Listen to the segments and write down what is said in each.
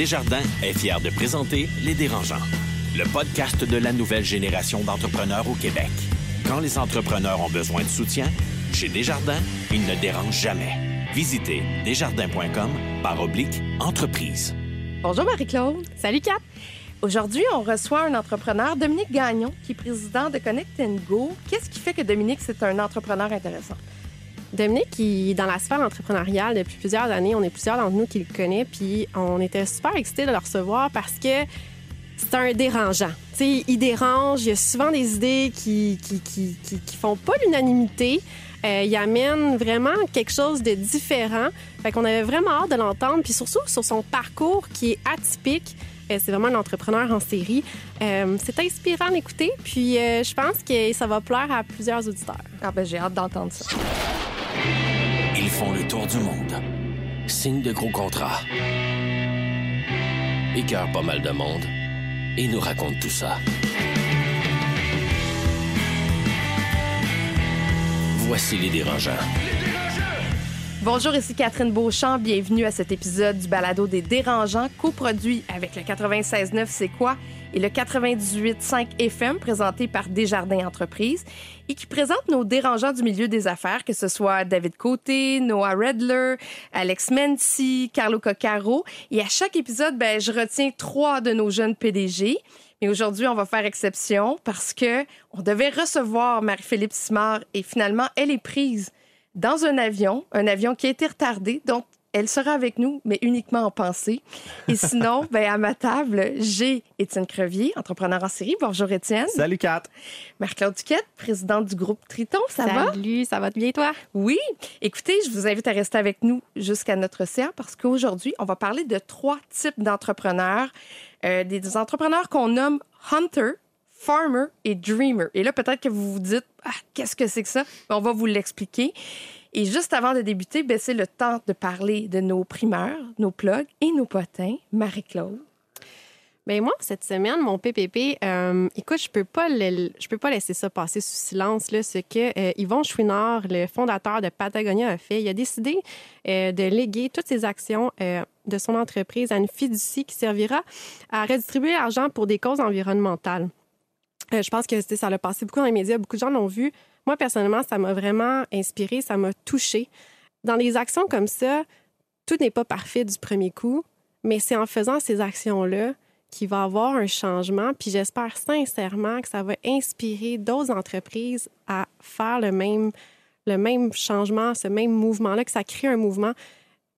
Desjardins est fier de présenter Les Dérangeants, le podcast de la nouvelle génération d'entrepreneurs au Québec. Quand les entrepreneurs ont besoin de soutien, chez Desjardins, ils ne dérangent jamais. Visitez desjardins.com par oblique entreprise. Bonjour Marie-Claude. Salut Kat. Aujourd'hui, on reçoit un entrepreneur, Dominique Gagnon, qui est président de Connect Go. Qu'est-ce qui fait que Dominique, c'est un entrepreneur intéressant? Dominique, qui est dans la sphère entrepreneuriale depuis plusieurs années, on est plusieurs d'entre nous qui le connaissent, puis on était super excités de le recevoir parce que c'est un dérangeant. sais, il dérange, il y a souvent des idées qui qui, qui, qui, font pas l'unanimité. Euh, il amène vraiment quelque chose de différent. Fait qu'on avait vraiment hâte de l'entendre, puis surtout sur son parcours qui est atypique. Euh, c'est vraiment un entrepreneur en série. Euh, c'est inspirant d'écouter, puis je pense que ça va plaire à plusieurs auditeurs. Ah ben j'ai hâte d'entendre ça. Ils font le tour du monde. Signe de gros contrats. Écœurent pas mal de monde. Et nous racontent tout ça. Voici les dérangeants. Bonjour, ici Catherine Beauchamp. Bienvenue à cet épisode du Balado des Dérangeants, coproduit avec le 96.9 C'est quoi? Et le 98.5 FM, présenté par Desjardins Entreprises, et qui présente nos dérangeants du milieu des affaires, que ce soit David Côté, Noah Redler, Alex Mency, Carlo Coccaro. Et à chaque épisode, ben, je retiens trois de nos jeunes PDG. Mais aujourd'hui, on va faire exception parce que on devait recevoir Marie-Philippe Simard et finalement, elle est prise dans un avion, un avion qui a été retardé, donc elle sera avec nous, mais uniquement en pensée. Et sinon, ben, à ma table, j'ai Étienne Crevier, entrepreneur en série. Bonjour Étienne. Salut Kat. Marc-Claude Duquette, présidente du groupe Triton. Ça va? Salut, ça va bien toi? Oui. Écoutez, je vous invite à rester avec nous jusqu'à notre océan parce qu'aujourd'hui, on va parler de trois types d'entrepreneurs. Euh, des entrepreneurs qu'on nomme Hunter, Farmer et Dreamer. Et là, peut-être que vous vous dites, ah, qu'est-ce que c'est que ça? Ben, on va vous l'expliquer. Et juste avant de débuter, ben, c'est le temps de parler de nos primeurs, nos plugs et nos potins. Marie-Claude. Bien, moi, cette semaine, mon PPP, euh, écoute, je peux peux pas laisser ça passer sous silence. Là, ce que euh, Yvon Chouinard, le fondateur de Patagonia, a fait. Il a décidé euh, de léguer toutes ses actions de son entreprise à une fiducie qui servira à redistribuer l'argent pour des causes environnementales. Euh, je pense que ça a passé beaucoup dans les médias, beaucoup de gens l'ont vu. Moi, personnellement, ça m'a vraiment inspiré, ça m'a touché. Dans des actions comme ça, tout n'est pas parfait du premier coup, mais c'est en faisant ces actions-là qu'il va avoir un changement. Puis j'espère sincèrement que ça va inspirer d'autres entreprises à faire le même, le même changement, ce même mouvement-là, que ça crée un mouvement.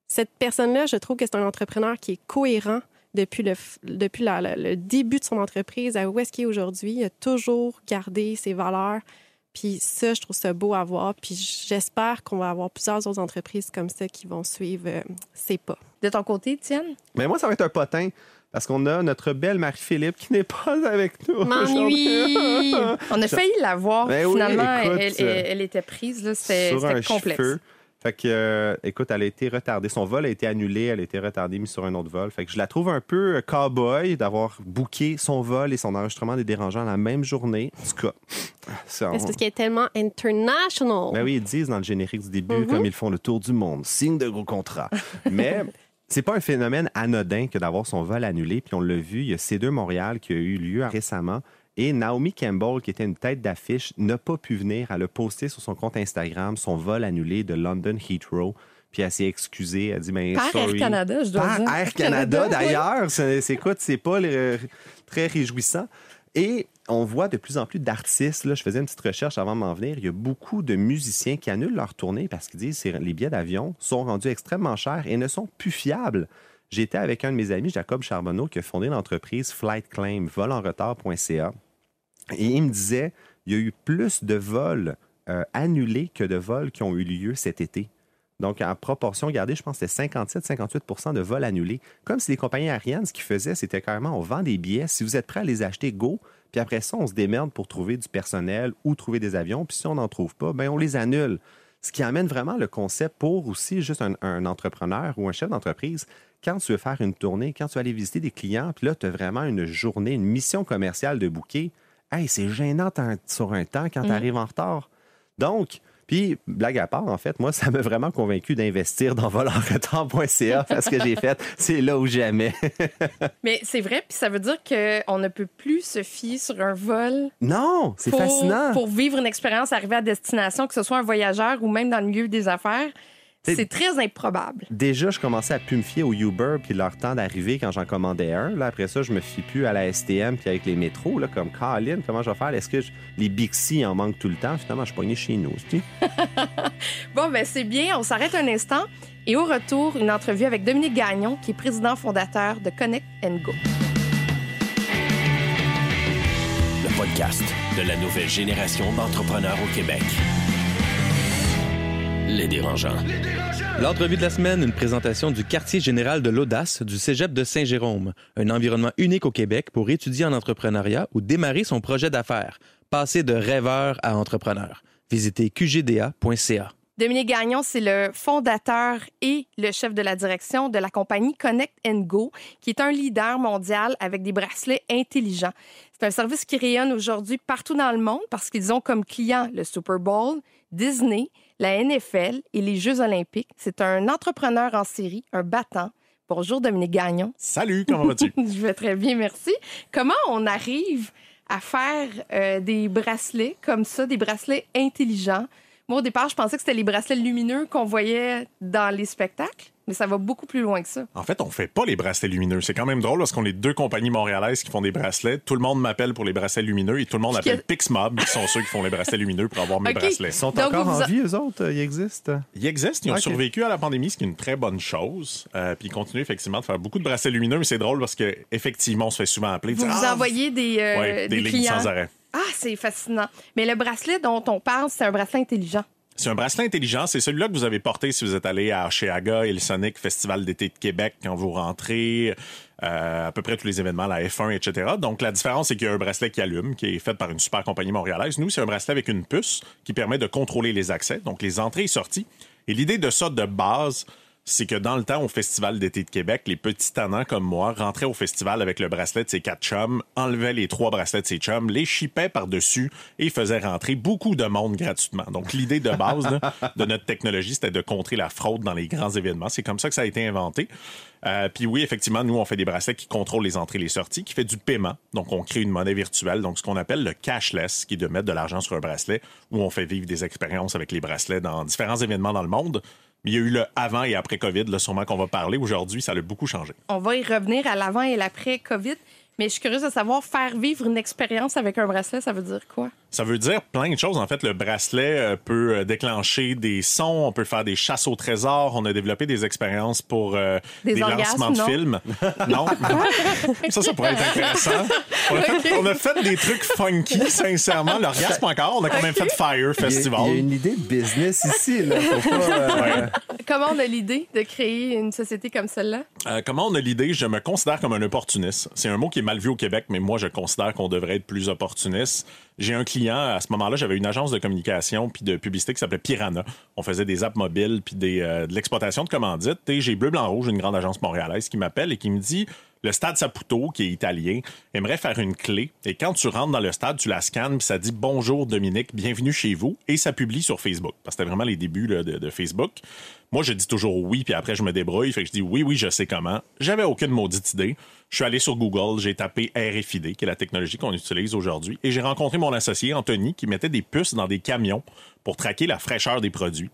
Cette personne-là, je trouve que c'est un entrepreneur qui est cohérent, depuis le, depuis le début de son entreprise à où est-ce qu'il est aujourd'hui. Il a toujours gardé ses valeurs. Puis ça, je trouve ça beau à voir. Puis j'espère qu'on va avoir plusieurs autres entreprises comme ça qui vont suivre euh, ses pas. De ton côté, Tienne? Mais moi, ça va être un potin. Parce qu'on a notre belle Marie-Philippe qui n'est pas avec nous. M'ennuie! On a failli la voir. Ben Finalement, elle, elle, était prise. C'était complexe. Fait que, euh, écoute, elle a été retardée. Son vol a été annulé, elle a été retardée, mise sur un autre vol. Fait que je la trouve un peu euh, cow-boy d'avoir booké son vol et son enregistrement des dérangeants la même journée. En tout cas, c'est parce qu'elle est tellement international. Ben oui, ils disent dans le générique du début, mm-hmm. comme ils font le tour du monde, signe de gros contrat. Mais c'est pas un phénomène anodin que d'avoir son vol annulé. Puis on l'a vu, il y a C2 Montréal qui a eu lieu récemment. Et Naomi Campbell, qui était une tête d'affiche, n'a pas pu venir. Elle a posté sur son compte Instagram son vol annulé de London Heathrow. Puis elle s'est excusée. Elle a dit, mais Par Air Canada, je dois Par dire. Air Canada, d'ailleurs. C'est quoi, c'est pas très réjouissant. Et on voit de plus en plus d'artistes. Là, je faisais une petite recherche avant de m'en venir. Il y a beaucoup de musiciens qui annulent leur tournée parce qu'ils disent que les billets d'avion sont rendus extrêmement chers et ne sont plus fiables. J'étais avec un de mes amis, Jacob Charbonneau, qui a fondé l'entreprise Flight Claim, volenretard.ca. Et il me disait, il y a eu plus de vols euh, annulés que de vols qui ont eu lieu cet été. Donc, en proportion, regardez, je pense que c'était 57-58% de vols annulés. Comme si les compagnies aériennes, ce qu'ils faisaient, c'était carrément, on vend des billets. Si vous êtes prêt à les acheter, go. Puis après ça, on se démerde pour trouver du personnel ou trouver des avions. Puis si on n'en trouve pas, ben on les annule. Ce qui amène vraiment le concept pour aussi juste un, entrepreneur ou un chef d'entreprise. Quand tu veux faire une tournée, quand tu vas aller visiter des clients, puis là, tu as vraiment une journée, une mission commerciale de bouquet, hey, c'est gênant sur un temps quand tu mm. arrives en retard. Donc, Puis, blague à part, en fait, moi, ça m'a vraiment convaincu d'investir dans volanretard.ca parce que j'ai fait, c'est là où jamais. Mais c'est vrai, puis ça veut dire qu'on ne peut plus se fier sur un vol. non, c'est fascinant. Pour vivre une expérience arrivée à destination, que ce soit un voyageur ou même dans le milieu des affaires. C'est- très improbable. Déjà, je commençais à plus me fier au Uber puis leur temps d'arrivée quand j'en commandais un. Là, après ça, je me fie plus à la STM puis avec les métros, là, comme Colin, comment je vais faire? Est-ce que je- les Bixi en manquent tout le temps? Finalement, je suis pogné chez nous. c'est-tu? Bon, ben c'est bien. On s'arrête un instant. Et au retour, une entrevue avec Dominique Gagnon, qui est président fondateur de Connect and Go. Le podcast de la nouvelle génération d'entrepreneurs au Québec. Les dérangeants. L'entrevue de la semaine, une présentation du quartier général de l'audace du Cégep de Saint-Jérôme, un environnement unique au Québec pour étudier en entrepreneuriat ou démarrer son projet d'affaires, passer de rêveur à entrepreneur. Visitez qgda.ca. Dominique Gagnon, c'est le fondateur et le chef de la direction de la compagnie Connect Go, qui est un leader mondial avec des bracelets intelligents. C'est un service qui rayonne aujourd'hui partout dans le monde parce qu'ils ont comme clients le Super Bowl, Disney, la NFL et les Jeux olympiques. C'est un entrepreneur en série, un battant. Bonjour Dominique Gagnon. Salut, comment vas-tu? Je vais très bien, merci. Comment on arrive à faire euh, des bracelets comme ça, des bracelets intelligents? Moi, au départ, je pensais que c'était les bracelets lumineux qu'on voyait dans les spectacles, mais ça va beaucoup plus loin que ça. En fait, on fait pas les bracelets lumineux. C'est quand même drôle parce qu'on est deux compagnies montréalaises qui font des bracelets. Tout le monde m'appelle pour les bracelets lumineux et tout le monde appelle que- Pixmob, qui sont ceux qui font les bracelets lumineux pour avoir mes bracelets. Ils sont Donc, encore vous- en vie, eux autres? Ils existent? Ils existent, ils ont survécu à la pandémie, ce qui est une très bonne chose. Euh, puis ils continuent effectivement de faire beaucoup de bracelets lumineux, mais c'est drôle parce que effectivement, on se fait souvent appeler. Vous dire, vous Ah, envoyez des, euh, ouais, des, des lignes clients. sans arrêt. Ah, c'est fascinant. Mais le bracelet dont on parle, c'est un bracelet intelligent. C'est un bracelet intelligent. C'est celui-là que vous avez porté si vous êtes allé à Archeaga et le Festival d'été de Québec quand vous rentrez, euh, à peu près tous les événements, la F1, etc. Donc, la différence, c'est qu'il y a un bracelet qui allume, qui est fait par une super compagnie montréalaise. Nous, c'est un bracelet avec une puce qui permet de contrôler les accès, donc les entrées et sorties. Et l'idée de ça de base, c'est que dans le temps, au Festival d'été de Québec, les petits tannants comme moi rentraient au festival avec le bracelet de ses quatre chums, enlevaient les trois bracelets de ses chums, les chipaient par-dessus et faisaient rentrer beaucoup de monde gratuitement. Donc, l'idée de base là, de notre technologie, c'était de contrer la fraude dans les grands événements. C'est comme ça que ça a été inventé. Euh, Puis oui, effectivement, nous, on fait des bracelets qui contrôlent les entrées et les sorties, qui fait du paiement. Donc, on crée une monnaie virtuelle, donc ce qu'on appelle le cashless, qui est de mettre de l'argent sur un bracelet, où on fait vivre des expériences avec les bracelets dans différents événements dans le monde. Il y a eu le avant et après COVID, là, sûrement qu'on va parler. Aujourd'hui, ça a beaucoup changé. On va y revenir à l'avant et l'après COVID. Mais je suis curieuse de savoir, faire vivre une expérience avec un bracelet, ça veut dire quoi? Ça veut dire plein de choses. En fait, le bracelet euh, peut euh, déclencher des sons, on peut faire des chasses au trésor, on a développé des expériences pour euh, Des des, orgasmes, lancements de non? films. non. ça, ça pourrait être intéressant. On a, fait, on a fait des trucs funky, sincèrement. L'orgasme encore, on a quand même fait Fire Il y, a, Festival. il y a une idée de business ici. Là. Faut pas, euh, Comment on a l'idée de créer une société comme celle-là? Euh, comment on a l'idée? Je me considère comme un opportuniste. C'est un mot qui est mal vu au Québec, mais moi, je considère qu'on devrait être plus opportuniste. J'ai un client, à ce moment-là, j'avais une agence de communication puis de publicité qui s'appelait Piranha. On faisait des apps mobiles puis des, euh, de l'exploitation de commandites. Et j'ai Bleu, Blanc, Rouge, une grande agence montréalaise, qui m'appelle et qui me dit le stade Saputo, qui est italien, aimerait faire une clé. Et quand tu rentres dans le stade, tu la scannes, puis ça dit Bonjour Dominique, bienvenue chez vous. Et ça publie sur Facebook. Parce que c'était vraiment les débuts de Facebook. Moi, je dis toujours oui, puis après, je me débrouille. Fait que je dis oui, oui, je sais comment. J'avais aucune maudite idée. Je suis allé sur Google, j'ai tapé RFID, qui est la technologie qu'on utilise aujourd'hui, et j'ai rencontré mon associé, Anthony, qui mettait des puces dans des camions pour traquer la fraîcheur des produits.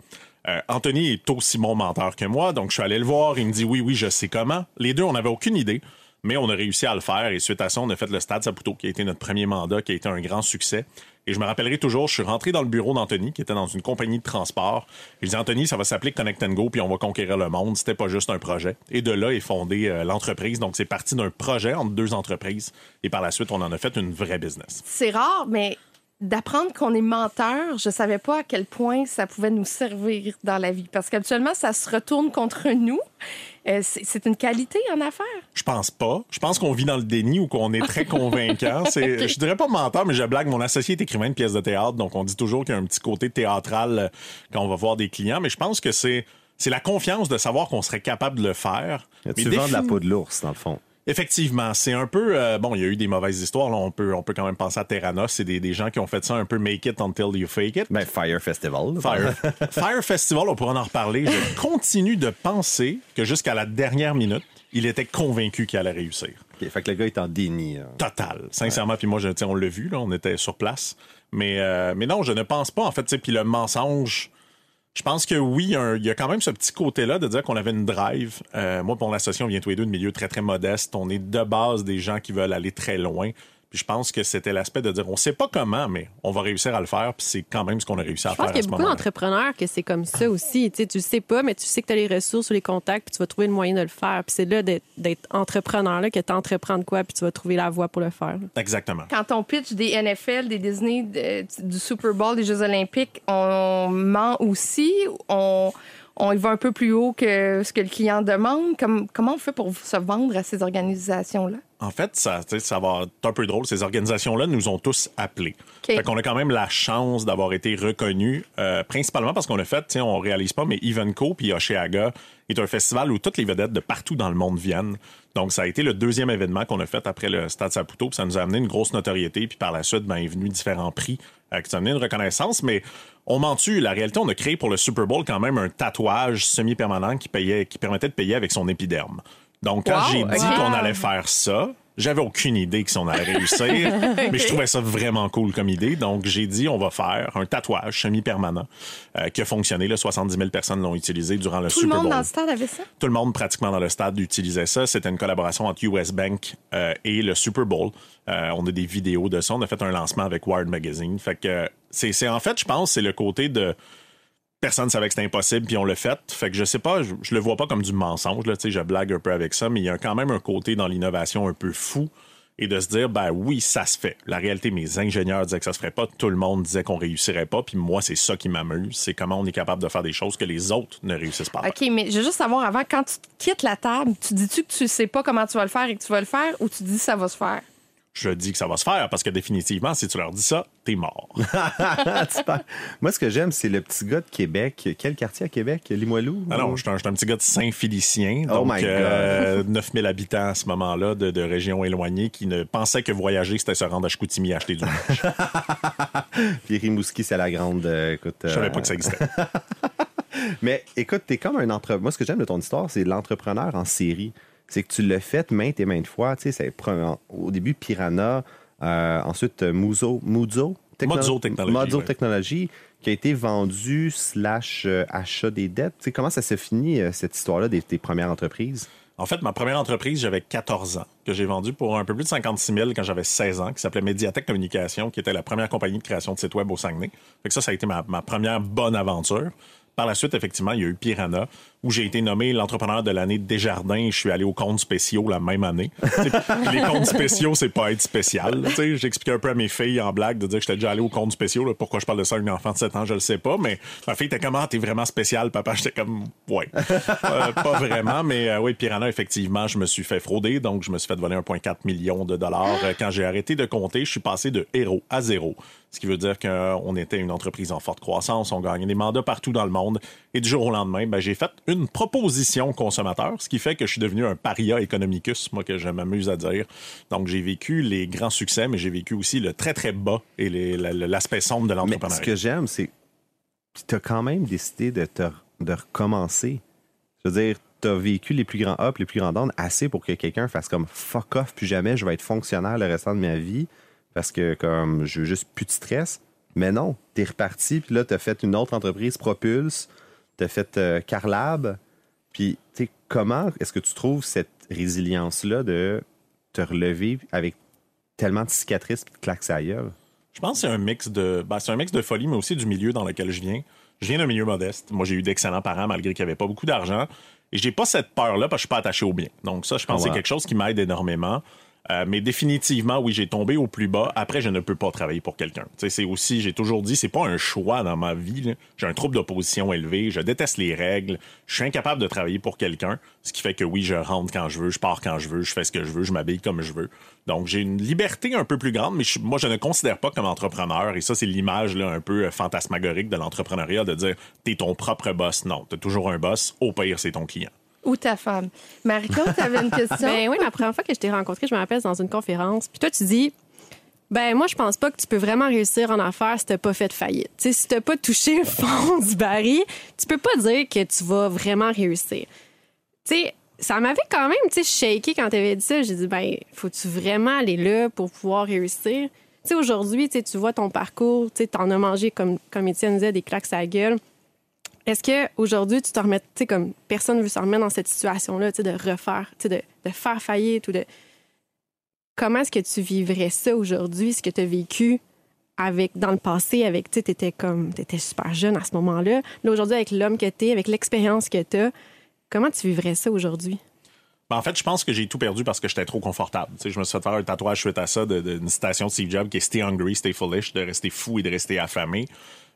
Euh, Anthony est aussi mon menteur que moi, donc je suis allé le voir. Il me dit oui, oui, je sais comment. Les deux, on n'avait aucune idée, mais on a réussi à le faire. Et suite à ça, on a fait le Stade Saputo, qui a été notre premier mandat, qui a été un grand succès. Et je me rappellerai toujours, je suis rentré dans le bureau d'Anthony, qui était dans une compagnie de transport. Je dis Anthony, ça va s'appeler Connect Go, puis on va conquérir le monde. C'était pas juste un projet. Et de là est fondée euh, l'entreprise. Donc c'est parti d'un projet entre deux entreprises. Et par la suite, on en a fait une vraie business. C'est rare, mais d'apprendre qu'on est menteur, je savais pas à quel point ça pouvait nous servir dans la vie. Parce qu'habituellement, ça se retourne contre nous. Euh, c'est une qualité en affaires? Je pense pas. Je pense qu'on vit dans le déni ou qu'on est très convaincant. C'est, Je dirais pas menteur, mais je blague. Mon associé est écrivain de pièces de théâtre, donc on dit toujours qu'il y a un petit côté théâtral euh, quand on va voir des clients. Mais je pense que c'est c'est la confiance de savoir qu'on serait capable de le faire. tu Mais vends de la peau de l'ours, dans le fond. Effectivement, c'est un peu euh, bon. Il y a eu des mauvaises histoires. Là, on peut on peut quand même penser à Terrana. C'est des, des gens qui ont fait ça un peu make it until you fake it. Ben, Fire Festival. Fire, Fire Festival, on pourra en reparler. Je continue de penser que jusqu'à la dernière minute, il était convaincu qu'il allait réussir. Fait que le gars est en déni. là. Total, sincèrement. Puis moi, je, on l'a vu, là, on était sur place. Mais, euh, mais non, je ne pense pas, en fait. Puis le mensonge, je pense que oui, il y a quand même ce petit côté-là de dire qu'on avait une drive. Euh, moi, pour l'association, on vient tous les deux de milieux très, très modestes. On est de base des gens qui veulent aller très loin. Puis je pense que c'était l'aspect de dire, on sait pas comment, mais on va réussir à le faire. Puis c'est quand même ce qu'on a réussi à Je faire pense à qu'il y a beaucoup d'entrepreneurs que c'est comme ça aussi. Tu sais, tu le sais pas, mais tu sais que tu as les ressources ou les contacts, puis tu vas trouver le moyen de le faire. Puis c'est là d'être d'être entrepreneur, là, que tu entreprends de quoi, puis tu vas trouver la voie pour le faire. là. Exactement. Quand on pitch des NFL, des Disney, de- du Super Bowl, des Jeux Olympiques, on ment aussi, on, on y va un peu plus haut que ce que le client demande. Comme, comment on fait pour se vendre à ces organisations-là? En fait, ça, ça va être un peu drôle. Ces organisations-là nous ont tous appelés. OK. Fait qu'on a quand même la chance d'avoir été reconnus, euh, principalement parce qu'on a fait, on réalise pas, mais Evenco puis Osheaga est un festival où toutes les vedettes de partout dans le monde viennent. Donc, ça a été le deuxième événement qu'on a fait après le Stade Saputo, puis ça nous a amené une grosse notoriété, puis par la suite, ben, est venu différents prix euh, qui nous amené une reconnaissance, mais on ment La réalité, on a créé pour le Super Bowl quand même un tatouage semi-permanent qui permettait de payer avec son épiderme. Donc, quand Wow, j'ai dit qu'on allait faire ça, j'avais aucune idée que si on allait réussir, mais je trouvais ça vraiment cool comme idée. Donc, j'ai dit, on va faire un tatouage semi-permanent euh, qui a fonctionné. Là, 70 000 personnes l'ont utilisé durant le Tout le Super monde Bowl. dans le stade avait ça? Tout le monde pratiquement dans le stade utilisait ça. C'était une collaboration entre US Bank euh, et le Super Bowl. Euh, on a des vidéos de ça. On a fait un lancement avec Wired Magazine. Fait que c'est c'est- en fait, je pense, c'est le côté de personne savait que c'était impossible, puis on l'a fait. Fait que je sais pas, je, le vois pas comme du mensonge, là, je blague un peu avec ça, mais il y a quand même un côté dans l'innovation un peu fou et de se dire, ben oui, ça se fait. La réalité, mes ingénieurs disaient que ça se ferait pas, tout le monde disait qu'on réussirait pas, puis moi, c'est ça qui m'amuse, c'est comment on est capable de faire des choses que les autres ne réussissent pas. OK, mais je veux juste savoir avant, quand tu quittes la table, tu dis-tu que tu sais pas comment tu vas le faire et que tu vas le faire ou tu dis ça va se faire? Je dis que ça va se faire parce que définitivement, si tu leur dis ça, t'es mort. Moi, ce que j'aime, c'est le petit gars de Québec. Quel quartier à Québec? Limoilou? Ah non, un, j'étais un petit gars de Saint-Félicien, Oh donc my God. euh, 9000 habitants à ce moment-là de, de régions éloignées qui ne pensaient que voyager, c'était se rendre à Chicoutimi acheter du linge. Puis Rimouski, c'est la grande. euh, écoute, Je savais euh, pas que ça existait. Mais écoute, t'es comme un entrepreneur. Moi, ce que j'aime de ton histoire, c'est l'entrepreneur en série. C'est que tu l'as fait maintes et maintes fois. Tu sais, au début Piranha, euh, ensuite euh, Muzo, Muzo, Mozo Technology, Mozo ouais. Technology, qui a été vendu slash euh, achat des dettes. Tu sais, comment ça s'est fini, cette histoire-là, des, tes premières entreprises? En fait, ma première entreprise, j'avais 14 ans, que j'ai vendue pour un peu plus de 56 000 quand j'avais 16 ans, qui s'appelait Mediatek Communication, qui était la première compagnie de création de sites web au Saguenay. Fait que ça, ça a été ma, ma première bonne aventure. Par la suite, effectivement, il y a eu Piranha, où j'ai été nommé l'entrepreneur de l'année Desjardins et je suis allé aux comptes spéciaux la même année. Les comptes spéciaux, c'est pas être spécial. J'expliquais un peu à mes filles en blague de dire que j'étais déjà allé aux comptes spéciaux. là. Pourquoi je parle de ça à un enfant de 7 ans, je le sais pas. Mais ma fille était comme, ah, t'es vraiment spécial, papa. J'étais comme, ouais. Euh, pas vraiment, mais euh, oui, Piranha, effectivement, je me suis fait frauder. Donc, je me suis fait voler 1,4 million de dollars. Euh, Quand j'ai arrêté de compter, je suis passé de héros à zéro. Ce qui veut dire qu'on était une entreprise en forte croissance, on gagnait des mandats partout dans le monde. Et du jour au lendemain, ben, j'ai fait une proposition consommateur, ce qui fait que je suis devenu un paria economicus, moi, que je m'amuse à dire. Donc, j'ai vécu les grands succès, mais j'ai vécu aussi le très, très bas et l'aspect sombre de Mais l'entrepreneuriat. ce que j'aime, c'est que tu as quand même décidé de, te, de recommencer. Je veux dire, tu as vécu les plus grands ups, les plus grands downs assez pour que quelqu'un fasse comme fuck off, plus jamais, je vais être fonctionnaire le restant de ma vie parce que comme je veux juste plus de stress. Mais non, tu es reparti, puis là, tu as fait une autre entreprise, Propulse, tu as fait euh, Carlab. Puis, tu sais, comment est-ce que tu trouves cette résilience-là de te relever avec tellement de cicatrices et de claques à gueule? Je pense que c'est un mix de ben, c'est un mix de folie, mais aussi du milieu dans lequel je viens. Je viens d'un milieu modeste. Moi, j'ai eu d'excellents parents malgré qu'il n'y avait pas beaucoup d'argent. Et j'ai pas cette peur-là parce que je suis pas attaché au bien. Donc ça, je pense que Ah c'est quelque chose qui m'aide énormément. Euh, mais définitivement, oui, j'ai tombé au plus bas. Après, je ne peux pas travailler pour quelqu'un. C'est aussi, j'ai toujours dit, c'est pas un choix dans ma vie. J'ai un trouble d'opposition élevé. Je déteste les règles. Je suis incapable de travailler pour quelqu'un. Ce qui fait que oui, je rentre quand je veux, je pars quand je veux, je fais ce que je veux, je m'habille comme je veux. Donc, j'ai une liberté un peu plus grande, mais moi, je ne considère pas comme entrepreneur. Et ça, c'est l'image un peu euh, fantasmagorique de l'entrepreneuriat de dire, t'es ton propre boss. Non, t'as toujours un boss. Au pire, c'est ton client. Ou ta femme. Marie-Claude, tu avais une question? Ben oui, la première fois que je t'ai rencontré, je me rappelle, dans une conférence. Puis toi, tu dis, ben moi, je pense pas que tu peux vraiment réussir en affaires si t'as pas fait de faillite. Tu sais, si t'as pas touché le fond du baril, tu peux pas dire que tu vas vraiment réussir. Tu sais, ça m'avait quand même, tu sais, shaké quand t'avais dit ça. J'ai dit, ben, faut-tu vraiment aller là pour pouvoir réussir? Tu sais, aujourd'hui, tu vois ton parcours, tu sais, t'en as mangé, comme, comme Étienne disait, des claques à la gueule. Est-ce que aujourd'hui tu te remets, tu sais, comme personne veut se remettre dans cette situation-là, tu sais, de refaire, tu sais, de, faire faillite ou de. Comment est-ce que tu vivrais ça aujourd'hui, ce que tu as vécu avec, dans le passé, avec, tu sais, t'étais comme, t'étais super jeune à ce moment-là. Là, aujourd'hui, avec l'homme que t'es, avec l'expérience que t'as, comment tu vivrais ça aujourd'hui? Ben, en fait, je pense que j'ai tout perdu parce que j'étais trop confortable. Tu sais, je me suis fait faire un tatouage suite à ça d'une citation de Steve Jobs qui est Stay hungry, stay foolish, de rester fou et de rester affamé.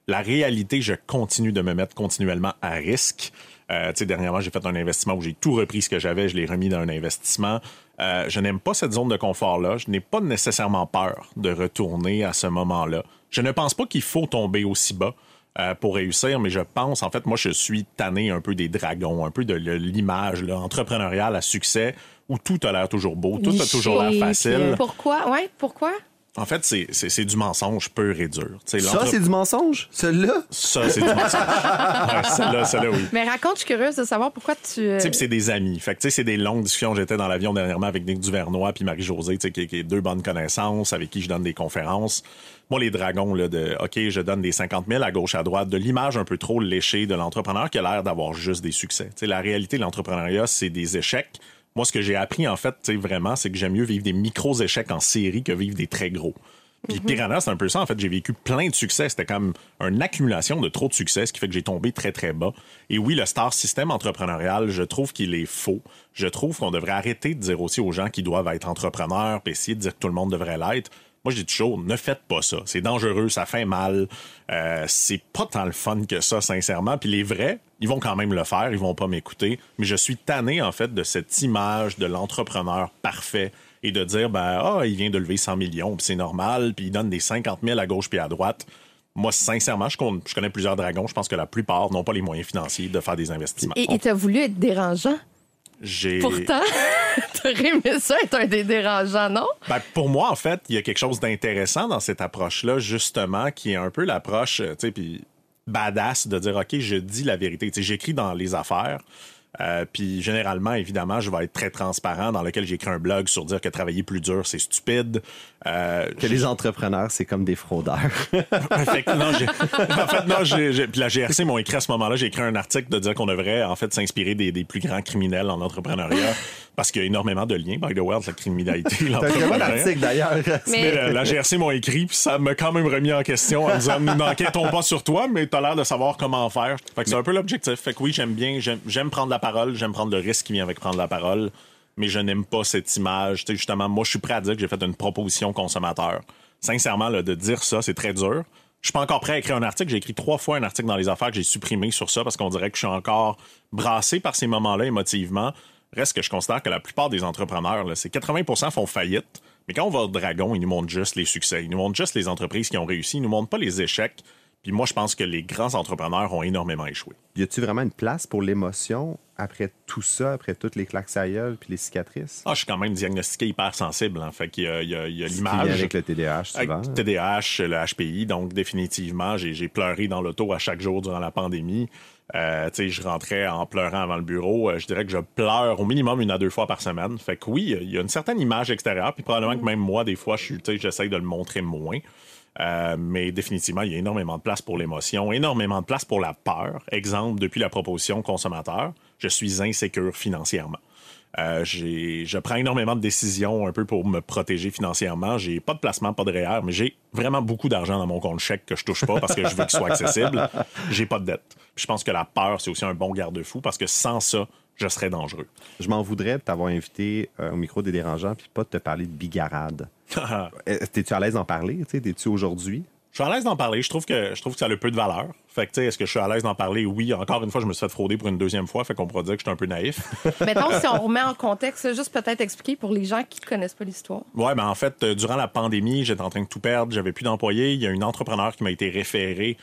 La réalité, je continue de me mettre continuellement à risque. Euh, tu sais, dernièrement, j'ai fait un investissement où j'ai tout repris ce que j'avais, je l'ai remis dans un investissement. Euh, je n'aime pas cette zone de confort-là. Je n'ai pas nécessairement peur de retourner à ce moment-là. Je ne pense pas qu'il faut tomber aussi bas. Euh, pour réussir, mais je pense, en fait, moi, je suis tanné un peu des dragons, un peu de l'image entrepreneuriale à succès où tout a l'air toujours beau, tout a toujours l'air facile. Pourquoi? Ouais, pourquoi? En fait, c'est- c'est c'est du mensonge pur et dur. Ça, c'est du mensonge? Celui-là? Ça, c'est du mensonge. ouais, celle-là, celle-là, oui. Mais raconte, je suis curieuse de savoir pourquoi tu. euh, Tu sais, c'est des amis. Fait que, tu sais, c'est des longues discussions. J'étais dans l'avion dernièrement avec Nick Duvernois puis Marie-Josée, tu sais, qui, qui est deux bonnes connaissances, avec qui je donne des conférences. Moi, les dragons, là, de OK, je donne des 50 000 à gauche, à droite, de l'image un peu trop léchée de l'entrepreneur qui a l'air d'avoir juste des succès. Tu sais, la réalité de l'entrepreneuriat, c'est des échecs. Moi, ce que j'ai appris, en fait, tu sais, vraiment, c'est que j'aime mieux vivre des micros échecs en série que vivre des très gros. Puis Piranha, c'est un peu ça. En fait, j'ai vécu plein de succès. C'était comme une accumulation de trop de succès, ce qui fait que j'ai tombé très, très bas. Et oui, le star système entrepreneurial, je trouve qu'il est faux. Je trouve qu'on devrait arrêter de dire aussi aux gens qui doivent être entrepreneurs, puis essayer de dire que tout le monde devrait l'être. Moi, je dis toujours, ne faites pas ça. C'est dangereux, ça fait mal. Euh, c'est pas tant le fun que ça, sincèrement. Puis les vrais, ils vont quand même le faire, ils vont pas m'écouter. Mais je suis tanné, en fait, de cette image de l'entrepreneur parfait et de dire, ben, ah, il vient de lever 100 millions, puis c'est normal, puis il donne des 50 000 à gauche puis à droite. Moi, sincèrement, je connais, plusieurs dragons. Je pense que la plupart n'ont pas les moyens financiers de faire des investissements. Et et t'as voulu être dérangeant? J'ai... Pourtant, t'aurais aimé ça être un des dérangeants, non? Ben, pour moi, en fait, il y a quelque chose d'intéressant dans cette approche-là, justement, qui est un peu l'approche, euh, tu sais, puis badass de dire, OK, je dis la vérité. Tu sais, j'écris dans les affaires. Euh, puis généralement, évidemment, je vais être très transparent dans lequel j'écris un blog sur dire que travailler plus dur, c'est stupide. Euh, Que les entrepreneurs, c'est comme des fraudeurs. fait que non, j'ai- en fait, non, j'ai, j'ai- puis la GRC m'ont écrit à ce moment-là, j'ai écrit un article de dire qu'on devrait, en fait, s'inspirer des, des plus grands criminels en entrepreneuriat parce qu'il y a énormément de liens, by the way, entre la criminalité et C'est un très bon l'entrepreneuriat. article, d'ailleurs. Mais euh, la GRC m'ont écrit, puis ça m'a quand même remis en question en disant Nous n'enquêtons pas sur toi, mais t'as l'air de savoir comment faire. Fait que c'est un peu l'objectif. Fait que oui, j'aime bien, j'aime, j'aime prendre la parole, j'aime prendre le risque qui vient avec prendre la parole, mais je n'aime pas cette image. Justement, moi, je suis prêt à dire que j'ai fait une proposition consommateur. Sincèrement, de dire ça, c'est très dur. Je suis pas encore prêt à écrire un article. J'ai écrit trois fois un article dans les affaires que j'ai supprimé sur ça parce qu'on dirait que je suis encore brassé par ces moments-là émotivement. Reste que je considère que la plupart des entrepreneurs, c'est 80% font faillite. Mais quand on va au Dragon, ils nous montrent juste les succès. Ils nous montrent juste les entreprises qui ont réussi. Ils nous montrent pas les échecs. Puis moi, je pense que les grands entrepreneurs ont énormément échoué. Y a-tu vraiment une place pour l'émotion après tout ça, après toutes les claques à gueule puis les cicatrices? Ah, je suis quand même diagnostiqué hypersensible. Hein. Fait qu'il y a, l'image. avec le TDAH, souvent. Avec TDAH, le HPI, donc définitivement, j'ai pleuré dans l'auto à chaque jour durant la pandémie. Euh, tu sais, je rentrais en pleurant avant le bureau. Euh, je dirais que je pleure au minimum une à deux fois par semaine. Fait que oui, il y a une certaine image extérieure, puis probablement que même moi, des fois, je suis, tu sais, j'essaie de le montrer moins. Euh, mais définitivement, il y a énormément de place pour l'émotion, énormément de place pour la peur. Exemple, depuis la proposition consommateur, je suis insécure financièrement. Euh, je prends énormément de décisions un peu pour me protéger financièrement. J'ai pas de placement, pas de REER, mais j'ai vraiment beaucoup d'argent dans mon compte chèque que je touche pas parce que je veux qu'il soit accessible. J'ai pas de dette. Je pense que la peur, c'est aussi un bon garde-fou parce que sans ça, je serais dangereux. Je m'en voudrais de t'avoir invité euh, au micro des dérangeants puis pas de te parler de bigarade. Euh, T'es-tu à l'aise d'en parler? T'es-tu aujourd'hui? Je suis à l'aise d'en parler. Je trouve que je trouve que ça a peu de valeur. Fait que, tu sais, est-ce que je suis à l'aise d'en parler? Oui. Encore une fois, je me suis fait frauder pour une deuxième fois. Fait qu'on pourrait dire que je suis un peu naïf. Mettons, si on remet en contexte, juste peut-être expliquer pour les gens qui ne connaissent pas l'histoire. Ouais, ben en fait, euh, durant la pandémie, j'étais en train de tout perdre, j'avais plus d'employés. Il y a une entrepreneur qui m'a été référée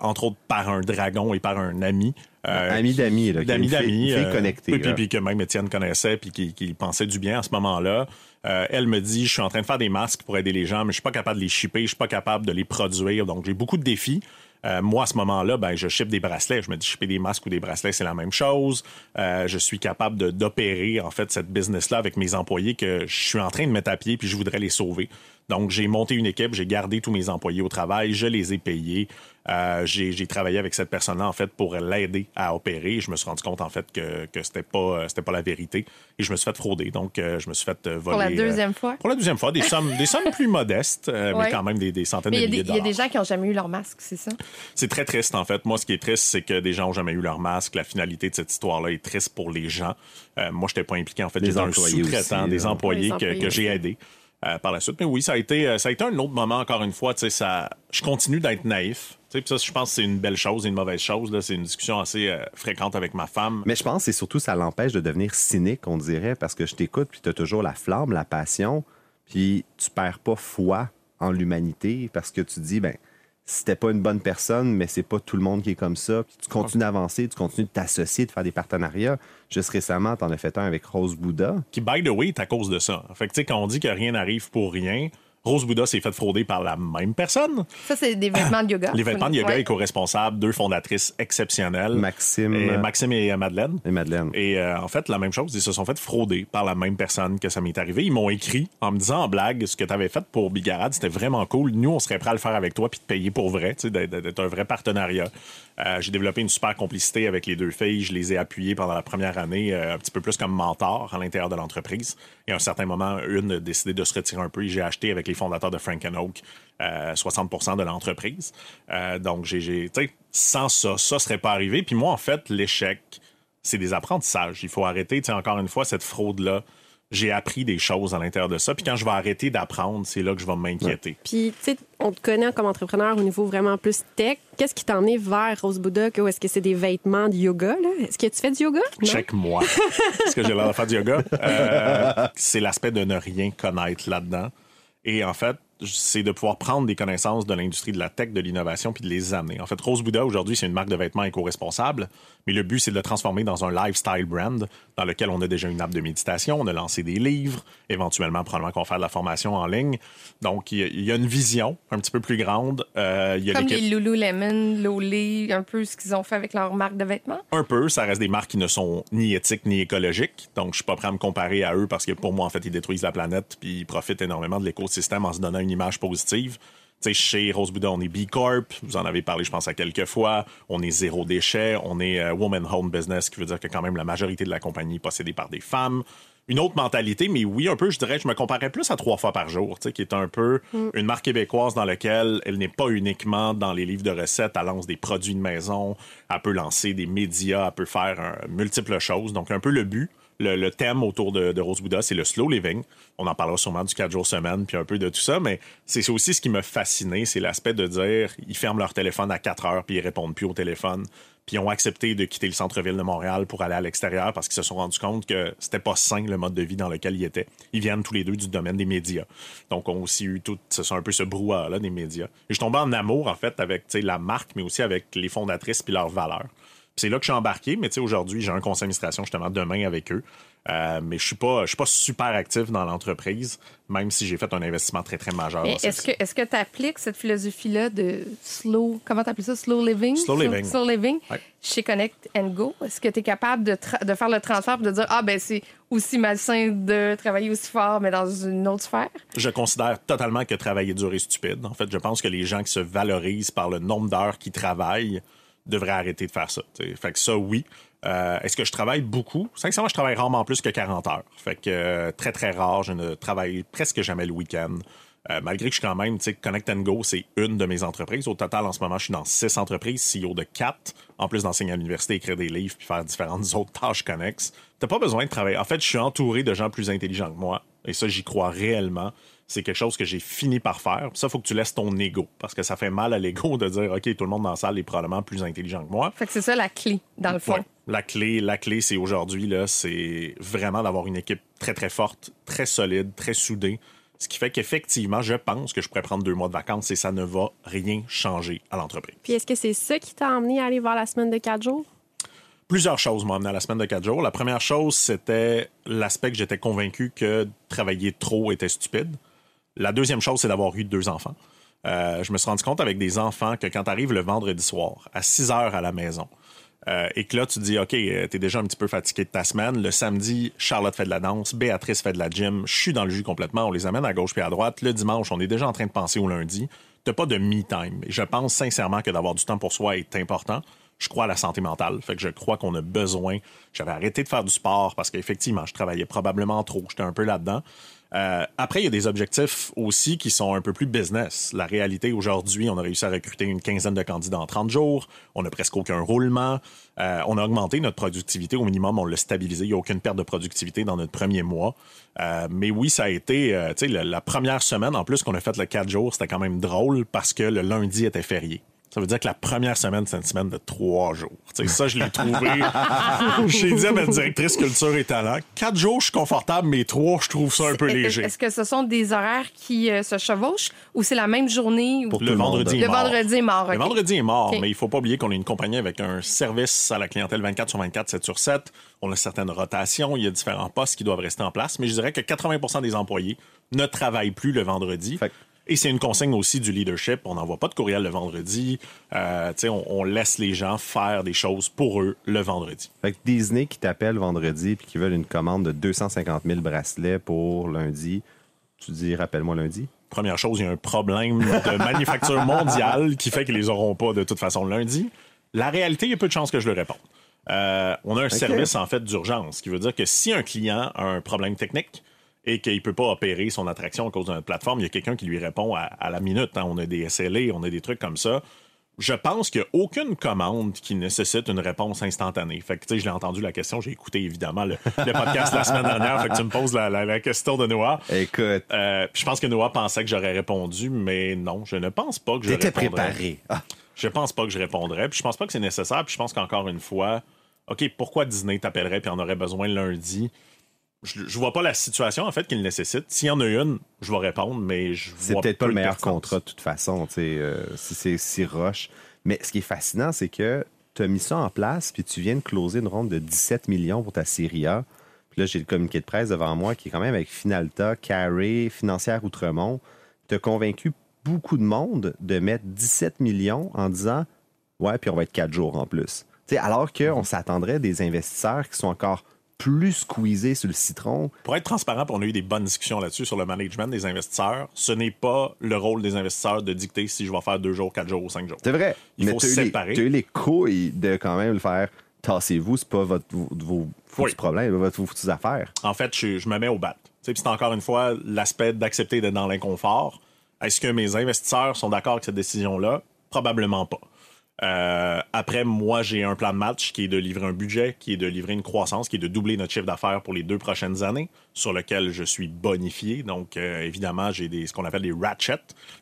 entre autres par un dragon et par un ami. Euh, Ami d'amis, là. D'amis d'amis. euh, connectée, Puis, puis- que même Étienne connaissait puis qui, qui pensait du bien à ce moment-là. Euh, elle me dit, je suis en train de faire des masques pour aider les gens, mais je suis pas capable de les shipper, je suis pas capable de les produire. Donc, j'ai beaucoup de défis. Euh, moi, à ce moment-là, ben, je ship des bracelets. Je me dis, shipper des masques ou des bracelets, c'est la même chose. Euh, je suis capable d'opérer, en fait, cette business-là avec mes employés que je suis en train de mettre à pied puis je voudrais les sauver. Donc, j'ai monté une équipe, j'ai gardé tous mes employés au travail, je les ai payés. Euh, j'ai travaillé avec cette personne-là, en fait, pour l'aider à opérer. Je me suis rendu compte, en fait, que, que c'était pas, euh, c'était pas la vérité. Et je me suis fait frauder. Donc, euh, je me suis fait voler. Pour la euh, deuxième fois? pour la deuxième fois, des sommes, des sommes plus modestes, euh, Ouais. mais quand même des, des centaines Mais de des- milliers de il y a des dollars. gens qui n'ont jamais eu leur masque, c'est ça? C'est très triste, en fait. Moi, ce qui est triste, c'est que des gens n'ont jamais eu leur masque. La finalité de cette histoire-là est triste pour les gens. Euh, moi, je n'étais pas impliqué. En fait, j'étais un employés sous-traitant, aussi, des employés Les que, employés que j'ai aidés euh, par la suite. Mais oui, ça a été, euh, ça a été un autre moment, encore une fois. Ça, je continue d'être naïf. Ça, je pense que c'est une belle chose et une mauvaise chose. C'est une discussion assez euh, fréquente avec ma femme. Mais je pense que surtout ça l'empêche de devenir cynique, on dirait, parce que je t'écoute, puis tu as toujours la flamme, la passion, puis tu perds pas foi en l'humanité parce que tu dis, ben, c'était pas une bonne personne, mais c'est pas tout le monde qui est comme ça. Puis tu continues d'avancer, tu continues de t'associer, de faire des partenariats. Juste récemment, tu en as fait un avec Rose Bouddha. qui, by the way, est à cause de ça. Fait que, tu sais, quand on dit que rien n'arrive pour rien, Rose Bouddha s'est fait frauder par la même personne. Ça, c'est des vêtements de yoga. Les vêtements de yoga Ouais. éco-responsables, deux fondatrices exceptionnelles. Maxime Et Maxime et euh, Madeleine. et Madeleine. Et euh, en fait, la même chose, ils se sont fait frauder par la même personne que ça m'est arrivé. Ils m'ont écrit en me disant en blague ce que tu avais fait pour Bigarade, c'était vraiment cool. Nous, on serait prêt à le faire avec toi puis te payer pour vrai, tu sais, d'être d'être un vrai partenariat. Euh, J'ai développé une super complicité avec les deux filles. Je les ai appuyées pendant la première année, euh, un petit peu plus comme mentor à l'intérieur de l'entreprise. Et à un certain moment, une a décidé de se retirer un peu j'ai acheté avec les fondateurs de Frank Oak euh, 60 de l'entreprise. Donc, j'ai, sans ça, ça serait pas arrivé. Puis moi, en fait, l'échec, c'est des apprentissages. Il faut arrêter, encore une fois, cette fraude-là. J'ai appris des choses à l'intérieur de ça. Puis quand je vais arrêter d'apprendre, c'est là que je vais m'inquiéter. Puis, tu sais, on te connaît comme entrepreneur au niveau vraiment plus tech. Qu'est-ce qui t'a emmené vers Rose Buddha? que- Ou est-ce que c'est des vêtements de yoga? Est-ce que tu fais du yoga? Non? Check-moi. Est-ce que j'ai l'air de faire du yoga? Euh, c'est l'aspect de ne rien connaître là-dedans. Et en fait, c'est de pouvoir prendre des connaissances de l'industrie de la tech, de l'innovation, puis de les amener. En fait, Rose Buddha, aujourd'hui, c'est une marque de vêtements éco-responsable, mais le but, c'est de le transformer dans un lifestyle brand dans lequel on a déjà une app de méditation, on a lancé des livres, éventuellement, probablement qu'on va faire de la formation en ligne. Donc, il y a- une vision un petit peu plus grande. Euh, il y a Comme les Lululemon, Lolé, un peu ce qu'ils ont fait avec leur marque de vêtements? un peu. Ça reste des marques qui ne sont ni éthiques ni écologiques. Donc, je suis pas prêt à me comparer à eux parce que pour moi, en fait, ils détruisent la planète puis ils profitent énormément de l'écosystème en se donnant une image positive. Tu sais, chez Rose Buddha, on est B Corp. Vous en avez parlé, je pense, à quelques fois. On est zéro déchet. On est euh, Woman Home Business, qui veut dire que quand même la majorité de la compagnie est possédée par des femmes. Une autre mentalité, mais oui, un peu, je dirais, je me comparais plus à trois fois par jour, qui est un peu une marque québécoise dans laquelle elle n'est pas uniquement dans les livres de recettes, elle lance des produits de maison, elle peut lancer des médias, elle peut faire euh, multiples choses. Donc, un peu le but. Le, thème autour de, Rose Buddha, c'est le slow living. On en parlera sûrement du 4 jours semaine, puis un peu de tout ça, mais c'est aussi ce qui m'a fasciné, c'est l'aspect de dire, ils ferment leur téléphone à 4 heures, puis ils répondent plus au téléphone, puis ils ont accepté de quitter le centre-ville de Montréal pour aller à l'extérieur parce qu'ils se sont rendus compte que c'était pas sain le mode de vie dans lequel ils étaient. Ils viennent tous les deux du domaine des médias. Donc, on aussi eu tout, ce un peu ce brouhaha-là des médias. Et je tombais en amour, en fait, avec la marque, mais aussi avec les fondatrices puis leurs valeurs. C'est là que je suis embarqué, mais tu sais, aujourd'hui, j'ai un conseil d'administration justement demain avec eux. Euh, mais je suis pas, je suis pas super actif dans l'entreprise, même si j'ai fait un investissement très, très majeur. Est-ce que est-ce que tu appliques cette philosophie-là de slow, comment t'appelles ça, slow living? Slow living. Slow living Ouais. chez Connect and Go? Est-ce que tu es capable de, de faire le transfert et de dire, ah, ben c'est aussi malsain de travailler aussi fort, mais dans une autre sphère? Je considère totalement que travailler dur est stupide. En fait, je pense que les gens qui se valorisent par le nombre d'heures qu'ils travaillent devraient arrêter de faire ça. Fait que ça, oui. Euh, Est-ce que je travaille beaucoup? Sincèrement, je travaille rarement plus que 40 heures. Fait que euh, très, très rare. Je ne travaille presque jamais le week-end. Euh, malgré que je suis quand même, tu sais, Connect and Go, c'est une de mes entreprises. Au total, en ce moment, je suis dans six entreprises, CEO de quatre, en plus d'enseigner à l'université, écrire des livres, puis faire différentes autres tâches connexes. T'as pas besoin de travailler. En fait, je suis entouré de gens plus intelligents que moi, et ça, j'y crois réellement. C'est quelque chose que j'ai fini par faire. Ça, faut que tu laisses ton ego, parce que ça fait mal à l'ego de dire, OK, tout le monde dans la salle est probablement plus intelligent que moi. Fait que c'est ça la clé, dans le fond. Ouais. La clé, la clé, c'est aujourd'hui là, c'est vraiment d'avoir une équipe très très forte, très solide, très soudée. Ce qui fait qu'effectivement, je pense que je pourrais prendre deux mois de vacances et ça ne va rien changer à l'entreprise. Puis est-ce que c'est ça qui t'a emmené à aller voir la semaine de quatre jours? Plusieurs choses m'ont amené à la semaine de quatre jours. La première chose, c'était l'aspect que j'étais convaincu que travailler trop était stupide. La deuxième chose, c'est d'avoir eu deux enfants. Euh, je me suis rendu compte avec des enfants que quand tu arrives le vendredi soir, à 6 heures à la maison, euh, et que là, tu dis, OK, euh, t'es déjà un petit peu fatigué de ta semaine. Le samedi, Charlotte fait de la danse, Béatrice fait de la gym, je suis dans le jus complètement, on les amène à gauche puis à droite. Le dimanche, on est déjà en train de penser au lundi. T'as pas de me-time. Et je pense sincèrement que d'avoir du temps pour soi est important. Je crois à la santé mentale. Fait que je crois qu'on a besoin. J'avais arrêté de faire du sport parce qu'effectivement, je travaillais probablement trop. J'étais un peu là-dedans. Euh, après, il y a des objectifs aussi qui sont un peu plus business. La réalité, aujourd'hui, on a réussi à recruter une quinzaine de candidats en 30 jours. On n'a presque aucun roulement. Euh, on a augmenté notre productivité au minimum. On l'a stabilisé. Il n'y a aucune perte de productivité dans notre premier mois. Euh, mais oui, ça a été, tu sais, la, la, première semaine, en plus qu'on a fait le 4 jours, c'était quand même drôle parce que le lundi était férié. Ça veut dire que la première semaine, c'est une semaine de trois jours. ça, je l'ai trouvé. J'ai dit à ma directrice culture et talent, quatre jours, je suis confortable, mais trois, je trouve ça un peu léger. Est-ce que ce sont des horaires qui euh, se chevauchent ou c'est la même journée? Pour le vendredi, le vendredi est mort. Le vendredi est mort, mais il faut pas oublier qu'on est une compagnie avec un service à la clientèle 24 sur 24, 7 sur 7. On a certaines rotations, il y a différents postes qui doivent rester en place, mais je dirais que 80% des employés ne travaillent plus le vendredi. Et c'est une consigne aussi du leadership. On n'envoie pas de courriel le vendredi. Euh, on, on, laisse les gens faire des choses pour eux le vendredi. Fait que Disney qui t'appelle vendredi puis qui veulent une commande de 250 000 bracelets pour lundi, tu dis rappelle-moi lundi? Première chose, il y a un problème de manufacture mondiale qui fait qu'ils les auront pas de toute façon lundi. La réalité, il y a peu de chances que je le réponde. Euh, on a un service en fait d'urgence, qui veut dire que si un client a un problème technique, et qu'il ne peut pas opérer son attraction à cause d'une plateforme, il y a quelqu'un qui lui répond à, la minute. Hein. On a des SLA, on a des trucs comme ça. Je pense qu'il n'y a aucune commande qui nécessite une réponse instantanée. Fait que, tu sais, je l'ai entendu la question. J'ai écouté, évidemment, le, podcast la semaine dernière. Fait que tu me poses la, question de Noah. Écoute. Euh, je pense que Noah pensait que j'aurais répondu, mais non, je ne pense pas que je répondrais. préparé. Ah. Je pense pas que je répondrais. Puis je pense pas que c'est nécessaire. Puis je pense qu'encore une fois, OK, pourquoi Disney t'appellerait puis en aurait besoin lundi? Je, vois pas la situation en fait qu'il nécessite. S'il y en a une, je vais répondre, mais je C'est peut-être pas le meilleur contrat de toute façon, euh, si c'est si roche. Mais ce qui est fascinant, c'est que tu as mis ça en place, puis tu viens de closer une ronde de 17 millions pour ta Série A. Puis là, j'ai le communiqué de presse devant moi qui est quand même avec Finalta, Carré, Financière Outremont. Tu as convaincu beaucoup de monde de mettre 17 millions en disant Ouais, puis on va être quatre jours en plus. alors qu'on mm-hmm. s'attendrait des investisseurs qui sont encore plus squeezé sur le citron. Pour être transparent, on a eu des bonnes discussions là-dessus sur le management des investisseurs. Ce n'est pas le rôle des investisseurs de dicter si je vais faire deux jours, quatre jours ou cinq jours. C'est vrai. Il faut séparer. Tu as eu les couilles de quand même le faire. Tassez-vous, c'est pas votre, vos, problèmes, votre, vos affaires. En fait, je, me mets au bat. C'est encore une fois l'aspect d'accepter d'être dans l'inconfort. Est-ce que mes investisseurs sont d'accord avec cette décision-là? Probablement pas. Euh, après, moi, j'ai un plan de match qui est de livrer un budget, qui est de livrer une croissance, qui est de doubler notre chiffre d'affaires pour les deux prochaines années, sur lequel je suis bonifié. Donc, euh, évidemment, j'ai des, ce qu'on appelle des ratchets,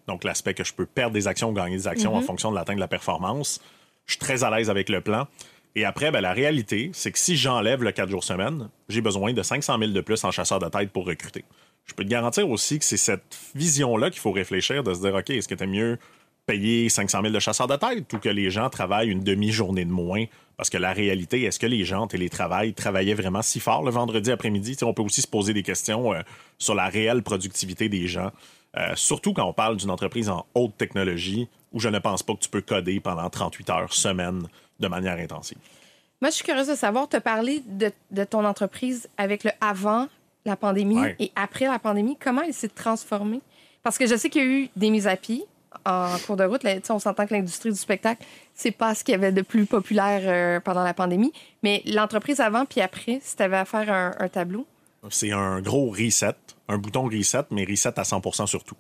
donc l'aspect que je peux perdre des actions ou gagner des actions en mhm. fonction de l'atteinte de la performance. Je suis très à l'aise avec le plan. Et après, ben, la réalité, c'est que si j'enlève le 4 jours semaine, j'ai besoin de 500 000 de plus en chasseur de tête pour recruter. Je peux te garantir aussi que c'est cette vision-là qu'il faut réfléchir, de se dire, OK, est-ce que tu mieux payer 500 000 de chasseurs de tête ou que les gens travaillent une demi-journée de moins? Parce que la réalité, est-ce que les gens télétravaillent, travaillaient vraiment si fort le vendredi après-midi? on peut aussi se poser des questions euh, sur la réelle productivité des gens. Euh, surtout quand on parle d'une entreprise en haute technologie où je ne pense pas que tu peux coder pendant 38 heures semaine de manière intensive. Moi, je suis curieuse de savoir, te parler de, ton entreprise avec le avant la pandémie et après la pandémie. Comment elle s'est transformée? Parce que je sais qu'il y a eu des mises à pied, en cours de route. on s'entend que l'industrie du spectacle, c'est pas ce qu'il y avait de plus populaire euh, pendant la pandémie. Mais l'entreprise avant puis après, si tu avais à faire un, tableau? C'est un gros reset, un bouton reset, mais reset à 100% surtout.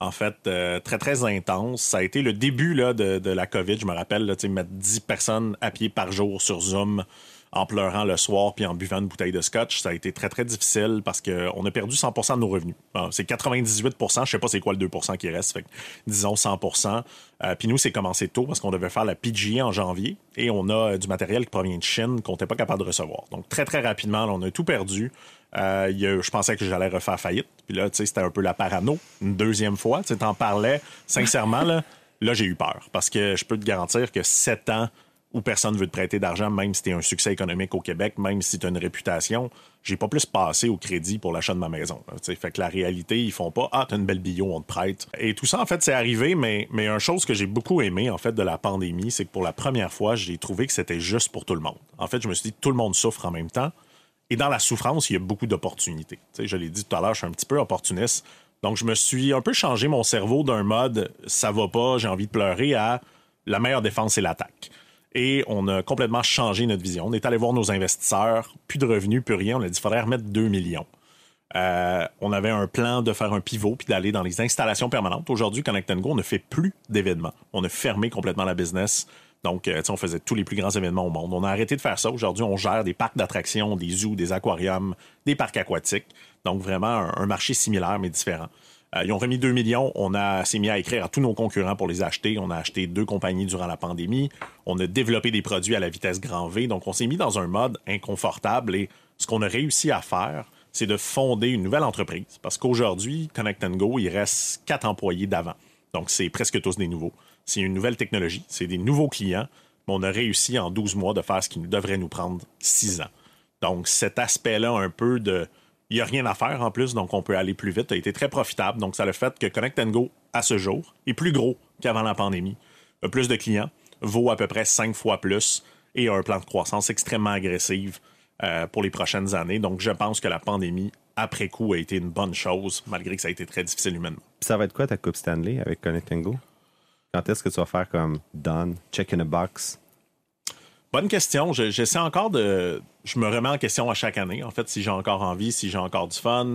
En fait, euh, très, très intense. Ça a été le début de, la COVID. Je me rappelle, mettre 10 personnes à pied par jour sur Zoom. En pleurant le soir puis en buvant une bouteille de scotch. Ça a été très, très difficile parce qu'on a perdu 100% de nos revenus. C'est 98% je sais pas c'est quoi le 2% qui reste, fait que disons 100% euh, Puis nous, c'est commencé tôt parce qu'on devait faire la PGA en janvier et on a euh, du matériel qui provient de Chine qu'on n'était pas capable de recevoir. Donc, très, très rapidement, on a tout perdu. Euh, je pensais que j'allais refaire faillite. Puis là, tu sais, c'était un peu la parano. Une deuxième fois, tu t'en parlais. Sincèrement, là, là j'ai eu peur. Parce que je peux te garantir que sept ans où personne ne veut te prêter d'argent, même si tu es un succès économique au Québec, même si tu as une réputation, j'ai pas plus passé au crédit pour l'achat de ma maison. fait que la réalité, ils font pas Ah, t'as une belle bio, on te prête. Et tout ça, en fait, c'est arrivé, mais, mais une chose que j'ai beaucoup aimé, en fait, de la pandémie, c'est que pour la première fois, j'ai trouvé que c'était juste pour tout le monde. En fait, je me suis dit tout le monde souffre en même temps. Et dans la souffrance, il y a beaucoup d'opportunités. Je l'ai dit tout à l'heure, je suis un petit peu opportuniste. Donc, je me suis un peu changé mon cerveau d'un mode ça va pas, j'ai envie de pleurer à la meilleure défense, c'est l'attaque. Et on a complètement changé notre vision. On est allé voir nos investisseurs, plus de revenus, plus rien. On a dit qu'il faudrait remettre 2 millions. Euh, on avait un plan de faire un pivot puis d'aller dans les installations permanentes. Aujourd'hui, Connect Go, on ne fait plus d'événements. On a fermé complètement la business. Donc, euh, on faisait tous les plus grands événements au monde. On a arrêté de faire ça. Aujourd'hui, on gère des parcs d'attractions, des zoos, des aquariums, des parcs aquatiques. Donc, vraiment un, marché similaire, mais différent. Euh, ils ont remis 2 millions. On s'est mis à écrire à tous nos concurrents pour les acheter. On a acheté deux compagnies durant la pandémie. On a développé des produits à la vitesse grand V. Donc, on s'est mis dans un mode inconfortable. Et ce qu'on a réussi à faire, c'est de fonder une nouvelle entreprise. Parce qu'aujourd'hui, Connect Go, il reste quatre employés d'avant. Donc, c'est presque tous des nouveaux c'est une nouvelle technologie, c'est des nouveaux clients, mais on a réussi en 12 mois de faire ce qui devrait nous prendre 6 ans. Donc, cet aspect-là, un peu de. Il n'y a rien à faire en plus, donc on peut aller plus vite, a été très profitable. Donc, ça le fait que Connect Go, à ce jour, est plus gros qu'avant la pandémie, a plus de clients, vaut à peu près 5 fois plus et a un plan de croissance extrêmement agressif euh, pour les prochaines années. Donc, je pense que la pandémie, après coup, a été une bonne chose, malgré que ça a été très difficile humainement. Ça va être quoi ta Coupe Stanley avec Connect Go? Quand est-ce que tu vas faire comme done, check in a box? Bonne question. J'essaie encore de. Je me remets en question à chaque année. En fait, si j'ai encore envie, si j'ai encore du fun.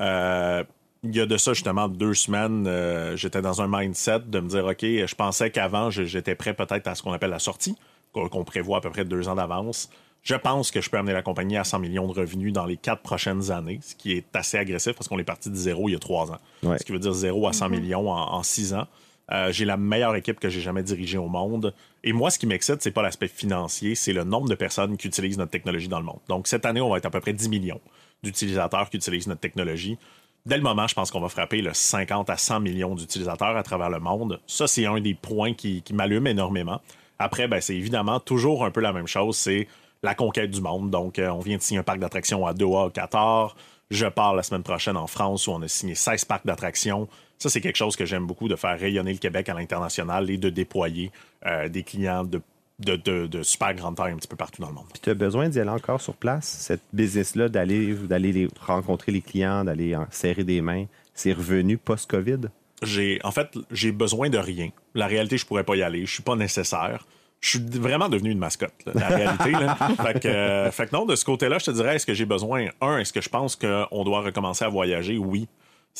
Euh, il y a de ça justement deux semaines, euh, j'étais dans un mindset de me dire OK, je pensais qu'avant, j'étais prêt peut-être à ce qu'on appelle la sortie, qu'on prévoit à peu près deux ans d'avance. Je pense que je peux amener la compagnie à 100 millions de revenus dans les quatre prochaines années, ce qui est assez agressif parce qu'on est parti de zéro il y a trois ans. Ce qui veut dire zéro à 100 mm-hmm. millions en six ans. Euh, j'ai la meilleure équipe que j'ai jamais dirigée au monde. Et moi, ce qui m'excite, c'est pas l'aspect financier, c'est le nombre de personnes qui utilisent notre technologie dans le monde. Donc, cette année, on va être à peu près 10 millions d'utilisateurs qui utilisent notre technologie. Dès le moment, je pense qu'on va frapper le 50 à 100 millions d'utilisateurs à travers le monde. Ça, c'est un des points qui, m'allume énormément. Après, ben, c'est évidemment toujours un peu la même chose, c'est la conquête du monde. Donc, euh, on vient de signer un parc d'attractions à Doha, au Qatar. Je pars la semaine prochaine en France où on a signé 16 parcs d'attractions. Ça, c'est quelque chose que j'aime beaucoup, de faire rayonner le Québec à l'international et de déployer euh, des clients de, de, super grande taille un petit peu partout dans le monde. Puis tu as besoin d'y aller encore sur place, cette business-là, d'aller, d'aller rencontrer les clients, d'aller serrer des mains. C'est revenu post-COVID? J'ai, en fait, j'ai besoin de rien. La réalité, je pourrais pas y aller. Je suis pas nécessaire je suis vraiment devenu une mascotte, la réalité. Euh, fait, que, non, de ce côté-là, je te dirais, est-ce que j'ai besoin, un, est-ce que je pense qu'on doit recommencer à voyager? Oui.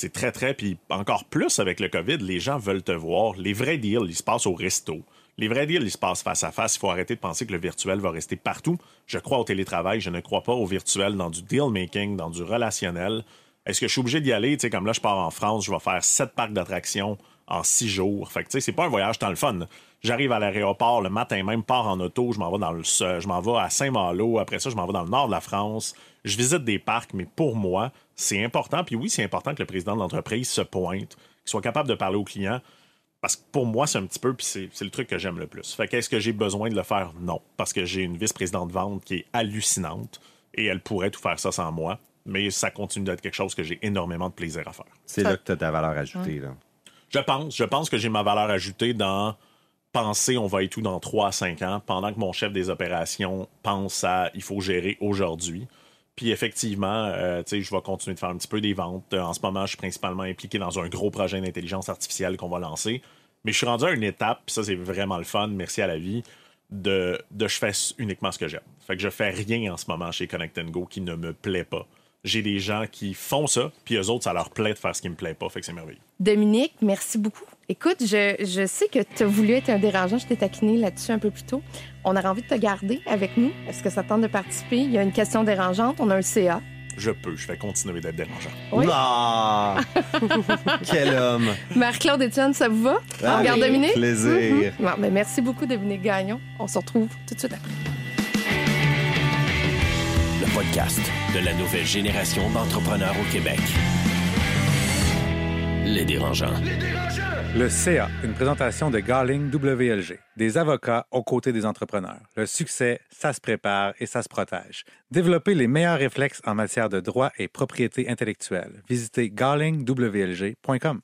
C'est très, très, puis encore plus avec le COVID, les gens veulent te voir. Les vrais deals, ils se passent au resto. Les vrais deals, ils se passent face à face. Il faut arrêter de penser que le virtuel va rester partout. Je crois au télétravail, je ne crois pas au virtuel dans du deal-making, dans du relationnel. Est-ce que je suis obligé d'y aller? Tu sais, comme là, je pars en France, je vais faire sept parcs d'attractions en six jours. Fait que, tu sais, c'est pas un voyage tant le fun. J'arrive à l'aéroport le matin même, pars en auto, je m'en vais je m'en vais à Saint-Malo. Après ça, je m'en vais dans le nord de la France. Je visite des parcs, mais pour moi, c'est important. Puis oui, c'est important que le président de l'entreprise se pointe, qu'il soit capable de parler aux clients. Parce que pour moi, c'est un petit peu, puis c'est, le truc que j'aime le plus. Fait qu'est-ce que j'ai besoin de le faire? Non. Parce que j'ai une vice-présidente de vente qui est hallucinante et elle pourrait tout faire ça sans moi. Mais ça continue d'être quelque chose que j'ai énormément de plaisir à faire. C'est là que tu as ta valeur ajoutée. Là. Je pense. Je pense que j'ai ma valeur ajoutée dans penser on va être tout dans 3 à 5 ans, pendant que mon chef des opérations pense à il faut gérer aujourd'hui. Puis effectivement, euh, je vais continuer de faire un petit peu des ventes. En ce moment, je suis principalement impliqué dans un gros projet d'intelligence artificielle qu'on va lancer. Mais je suis rendu à une étape, puis ça c'est vraiment le fun, merci à la vie, de, de je fais uniquement ce que j'aime. Fait que je fais rien en ce moment chez Connect Go qui ne me plaît pas. j'ai des gens qui font ça, puis eux autres, ça leur plaît de faire ce qui me plaît pas. Fait que c'est merveilleux. Dominique, merci beaucoup. Écoute, je, je sais que tu as voulu être un dérangeant. Je t'ai taquiné là-dessus un peu plus tôt. On aurait envie de te garder avec nous. Est-ce que ça tente de participer? Il y a une question dérangeante. On a un CA. Je peux, je vais continuer d'être dérangeant. Oui. Ah! Quel homme! Marc-Claude Etienne, ça vous va? Ah, On regarde avec Dominique? plaisir. Mhm. Bon, ben, merci beaucoup, Dominique Gagnon. On se retrouve tout de suite après. Le podcast de la nouvelle génération d'entrepreneurs au Québec. Les dérangeants. Le CA, une présentation de Garling WLG, des avocats aux côtés des entrepreneurs. Le succès, ça se prépare et ça se protège. Développez les meilleurs réflexes en matière de droit et propriété intellectuelle. Visitez garlingwlg.com.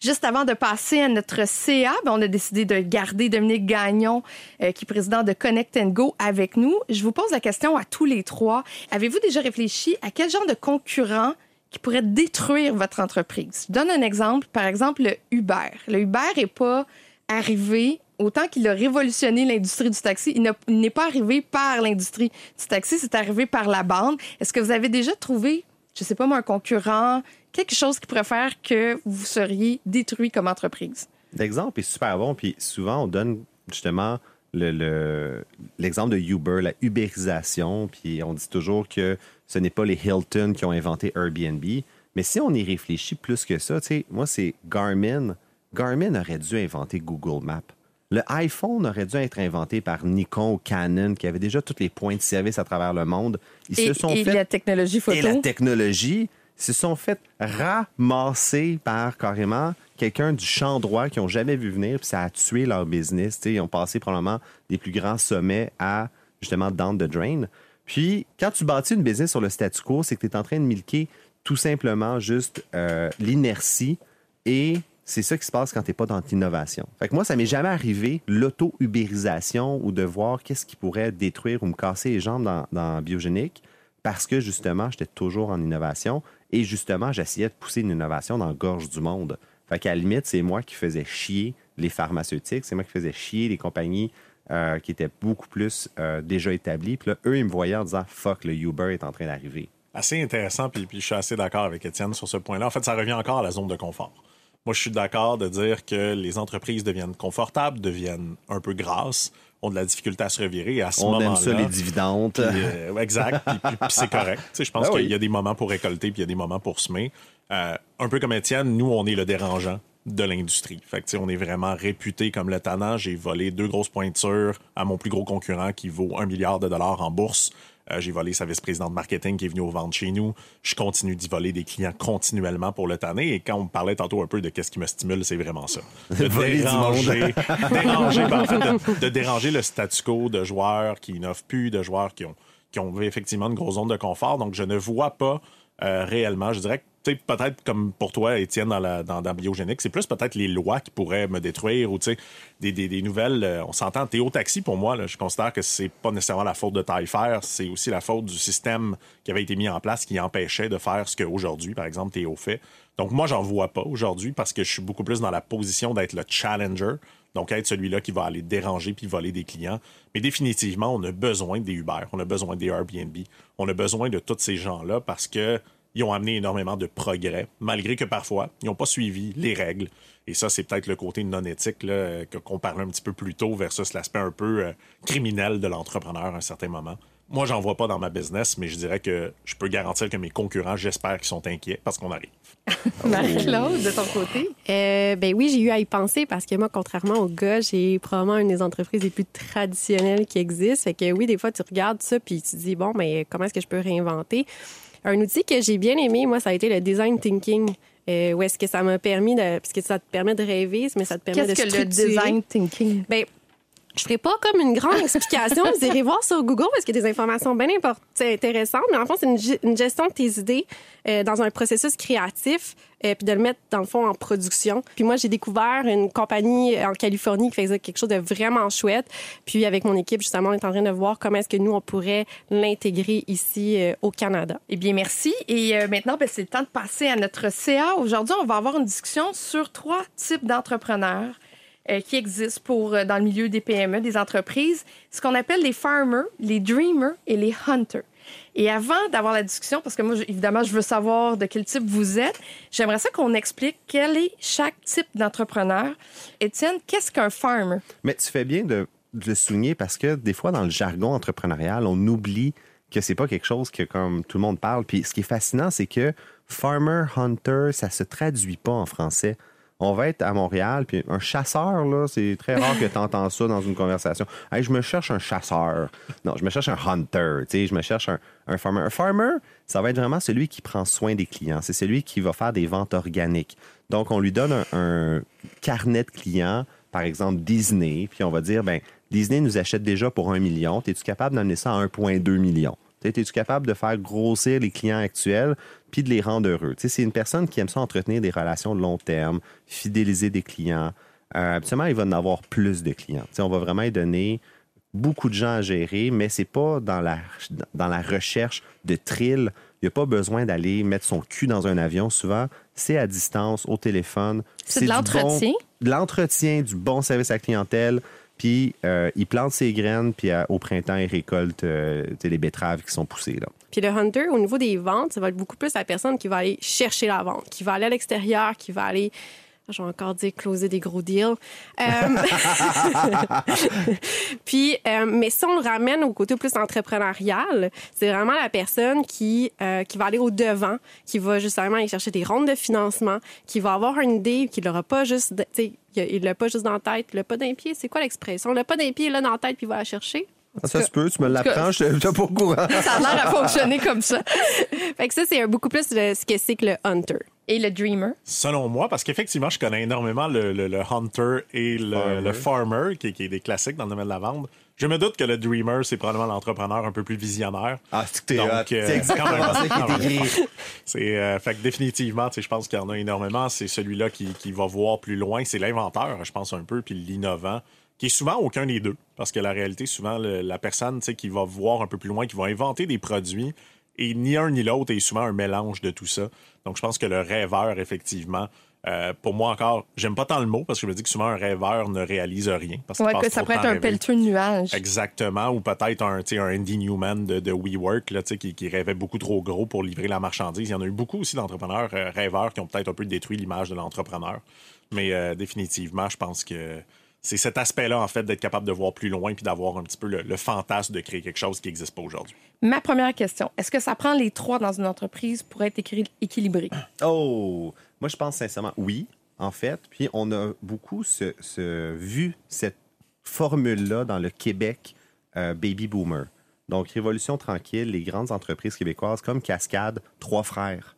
Juste avant de passer à notre CA, ben, on a décidé de garder Dominique Gagnon, euh, qui est président de Connect and Go, avec nous. Je vous pose la question à tous les trois. Avez-vous déjà réfléchi à quel genre de concurrent qui pourrait détruire votre entreprise? Je donne un exemple. Par exemple, le Uber. Le Uber n'est pas arrivé autant qu'il a révolutionné l'industrie du taxi. Il n'est pas arrivé par l'industrie du taxi, c'est arrivé par la bande. Est-ce que vous avez déjà trouvé, je sais pas un concurrent, quelque chose qui pourrait faire que vous seriez détruit comme entreprise? L'exemple est super bon, puis souvent on donne justement le- le- l'exemple de Uber, la ubérisation, puis on dit toujours que ce n'est pas les Hilton qui ont inventé Airbnb. Mais si on y réfléchit plus que ça, moi c'est Garmin. Garmin aurait dû inventer Google Maps. Le iPhone aurait dû être inventé par Nikon ou Canon, qui avaient déjà tous les points de service à travers le monde. Ils et, se sont et fait la technologie photo. et la technologie se sont fait ramasser par carrément quelqu'un du champ droit qui n'ont jamais vu venir, puis ça a tué leur business. Ils ont passé probablement des plus grands sommets à justement down the drain. Puis, quand tu bâtis une business sur le statu quo, c'est que tu es en train de milquer tout simplement juste euh, l'inertie et c'est ça qui se passe quand tu n'es pas dans l'innovation. Fait que moi, ça m'est jamais arrivé l'auto-ubérisation ou de voir qu'est-ce qui pourrait détruire ou me casser les jambes dans, Biogénique parce que justement, j'étais toujours en innovation et justement, j'essayais de pousser une innovation dans la gorge du monde. Fait qu'à la limite, c'est moi qui faisais chier les pharmaceutiques, c'est moi qui faisais chier les compagnies euh, qui étaient beaucoup plus euh, déjà établies. Puis là, eux, ils me voyaient en disant Fuck, le Uber est en train d'arriver. Assez intéressant, puis, puis je suis assez d'accord avec Étienne sur ce point-là. En fait, ça revient encore à la zone de confort. Moi, je suis d'accord de dire que les entreprises deviennent confortables, deviennent un peu grasses, ont de la difficulté à se revirer. À ce On aime ça, les dividendes. Euh, exact. Puis, c'est correct. Je pense Ben oui. qu'il y a des moments pour récolter, puis il y a des moments pour semer. Euh, un peu comme Étienne, nous, on est le dérangeant de l'industrie. Fait que, on est vraiment réputé comme le tannant. J'ai volé deux grosses pointures à mon plus gros concurrent qui vaut un milliard de dollars en bourse. Euh, j'ai volé sa vice-présidente marketing qui est venue au vendre chez nous. Je continue d'y voler des clients continuellement pour le tanner. Et quand on me parlait tantôt un peu de qu'est-ce qui me stimule, c'est vraiment ça. De déranger, déranger, ben, en fait, de, de déranger le statu quo de joueurs qui n'offrent plus, de joueurs qui ont, qui ont effectivement une grosse zone de confort. Donc, je ne vois pas euh, réellement. Je dirais que peut-être comme pour toi, Étienne, dans, la, dans, c'est plus peut-être les lois qui pourraient me détruire ou des, des, des nouvelles. euh, on s'entend, Théo Taxi, pour moi, je considère que c'est pas nécessairement la faute de Taillefer, c'est aussi la faute du système qui avait été mis en place qui empêchait de faire ce qu'aujourd'hui, par exemple, Théo fait. Donc, moi, j'en vois pas aujourd'hui parce que je suis beaucoup plus dans la position d'être le challenger. Donc, être celui-là qui va aller déranger puis voler des clients. Mais définitivement, on a besoin des Uber, on a besoin des Airbnb, on a besoin de tous ces gens-là parce que ils ont amené énormément de progrès, malgré que parfois, ils n'ont pas suivi les règles. Et ça, c'est peut-être le côté non éthique là, que- qu'on parlait un petit peu plus tôt versus l'aspect un peu euh, criminel de l'entrepreneur à un certain moment. Moi, j'en vois pas dans ma business, mais je dirais que je peux garantir que mes concurrents, j'espère qu'ils sont inquiets parce qu'on arrive. Marie-Claude, de ton côté? Euh, ben oui, j'ai eu à y penser parce que moi, contrairement aux gars, j'ai probablement une des entreprises les plus traditionnelles qui existent. Fait que oui, des fois, tu regardes ça puis tu te dis, bon, mais comment est-ce que je peux réinventer? Un outil que j'ai bien aimé, moi, ça a été le design thinking. Euh, où est-ce que ça m'a permis de. Parce que ça te permet de rêver, mais ça te permet de Qu'est-ce que le design thinking? Ben, je ferai pas comme une grande explication. Vous irez voir sur Google parce qu'il y a des informations bien intéressantes. Mais en fond, c'est une, ge- une gestion de tes idées euh, dans un processus créatif, euh, puis de le mettre, dans le fond, en production. Puis moi, j'ai découvert une compagnie en Californie qui faisait quelque chose de vraiment chouette. Puis avec mon équipe, justement, on est en train de voir comment est-ce que nous, on pourrait l'intégrer ici euh, au Canada. Eh bien, merci. Et euh, maintenant, ben, c'est le temps de passer à notre CA. Aujourd'hui, on va avoir une discussion sur trois types d'entrepreneurs euh, qui existent pour, euh, dans le milieu des PME, des entreprises. Ce qu'on appelle les farmers, les dreamers et les hunters. Et avant d'avoir la discussion, parce que moi, évidemment, je veux savoir de quel type vous êtes, j'aimerais ça qu'on explique quel est chaque type d'entrepreneur. Étienne, qu'est-ce qu'un farmer? Mais tu fais bien de, de le souligner parce que des fois, dans le jargon entrepreneurial, on oublie que c'est pas quelque chose que comme tout le monde parle. Puis ce qui est fascinant, c'est que farmer, hunter, ça se traduit pas en français. On va être à Montréal, puis un chasseur, là, c'est très rare que tu entends ça dans une conversation. Je me cherche un chasseur. Non, je me cherche un hunter. Je me cherche un, un farmer. Un farmer, ça va être vraiment celui qui prend soin des clients. C'est celui qui va faire des ventes organiques. Donc, on lui donne un, un carnet de clients, par exemple Disney, puis on va dire, ben Disney nous achète déjà pour un million. Es-tu capable d'amener ça à 1,2 million? Es-tu capable de faire grossir les clients actuels puis de les rendre heureux? C'est une personne qui aime ça entretenir des relations de long terme, fidéliser des clients. Euh, habituellement, il va en avoir plus de clients. On va vraiment lui donner beaucoup de gens à gérer, mais c'est pas dans la, dans la recherche de thrill. Il n'y a pas besoin d'aller mettre son cul dans un avion. Souvent, c'est à distance, au téléphone. C'est de l'entretien. bon- de l'entretien, du bon service à la clientèle. Puis, euh, il plante ses graines, puis euh, au printemps, il récolte euh, les betteraves qui sont poussées. Puis le hunter, au niveau des ventes, ça va être beaucoup plus la personne qui va aller chercher la vente, qui va aller à l'extérieur, qui va aller, je vais encore dire, closer des gros deals. Euh, Puis, euh, mais si on le ramène au côté plus entrepreneurial, c'est vraiment la personne qui, euh, qui va aller au devant, qui va justement aller chercher des rondes de financement, qui va avoir une idée, qui l'aura pas juste, tu sais, il l'a pas juste dans la tête, il l'a pas d'un pied. C'est quoi l'expression? Il l'a pas d'un pied, il l'a dans la tête, puis il va la chercher. Ah, ça se peut, tu me l'apprends, je n'étais pas au courant. Ça a l'air à fonctionner comme ça. Fait que ça, c'est beaucoup plus le- ce que c'est que le hunter. Et le dreamer? Selon moi, parce qu'effectivement, je connais énormément le, le- le hunter et le Farmer. le farmer, qui, qui est des classiques dans le domaine de la vente. Je me doute que le dreamer, c'est probablement l'entrepreneur un peu plus visionnaire. Ah, c'est euh, C'est exactement ça qui est écrit. C'est euh, fait que définitivement, je pense qu'il y en a énormément. C'est celui-là qui, qui va voir plus loin. C'est l'inventeur, je pense un peu, puis l'innovant, qui est souvent aucun des deux, parce que la réalité, souvent le- la personne, tu sais, qui va voir un peu plus loin, qui va inventer des produits, et ni un ni l'autre est souvent un mélange de tout ça. Donc, je pense que le rêveur, effectivement. euh, pour moi encore, j'aime pas tant le mot parce que je me dis que souvent un rêveur ne réalise rien. Parce Ouais, que ça pourrait être un pelleteux de nuages. Exactement, ou peut-être un, un Andy Newman de, de WeWork là, qui, qui rêvait beaucoup trop gros pour livrer la marchandise. Il y en a eu beaucoup aussi d'entrepreneurs euh, rêveurs qui ont peut-être un peu détruit l'image de l'entrepreneur. Mais euh, définitivement, je pense que c'est cet aspect-là, en fait, d'être capable de voir plus loin puis d'avoir un petit peu le, le fantasme de créer quelque chose qui n'existe pas aujourd'hui. Ma première question, est-ce que ça prend les trois dans une entreprise pour être équilibré? Oh, moi je pense sincèrement oui, en fait. Puis on a beaucoup vu cette formule-là dans le Québec euh, baby boomer. Donc Révolution tranquille, les grandes entreprises québécoises comme Cascade, trois frères.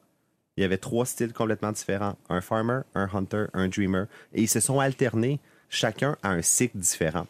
Il y avait trois styles complètement différents un farmer, un hunter, un dreamer, et ils se sont alternés chacun à un cycle différent.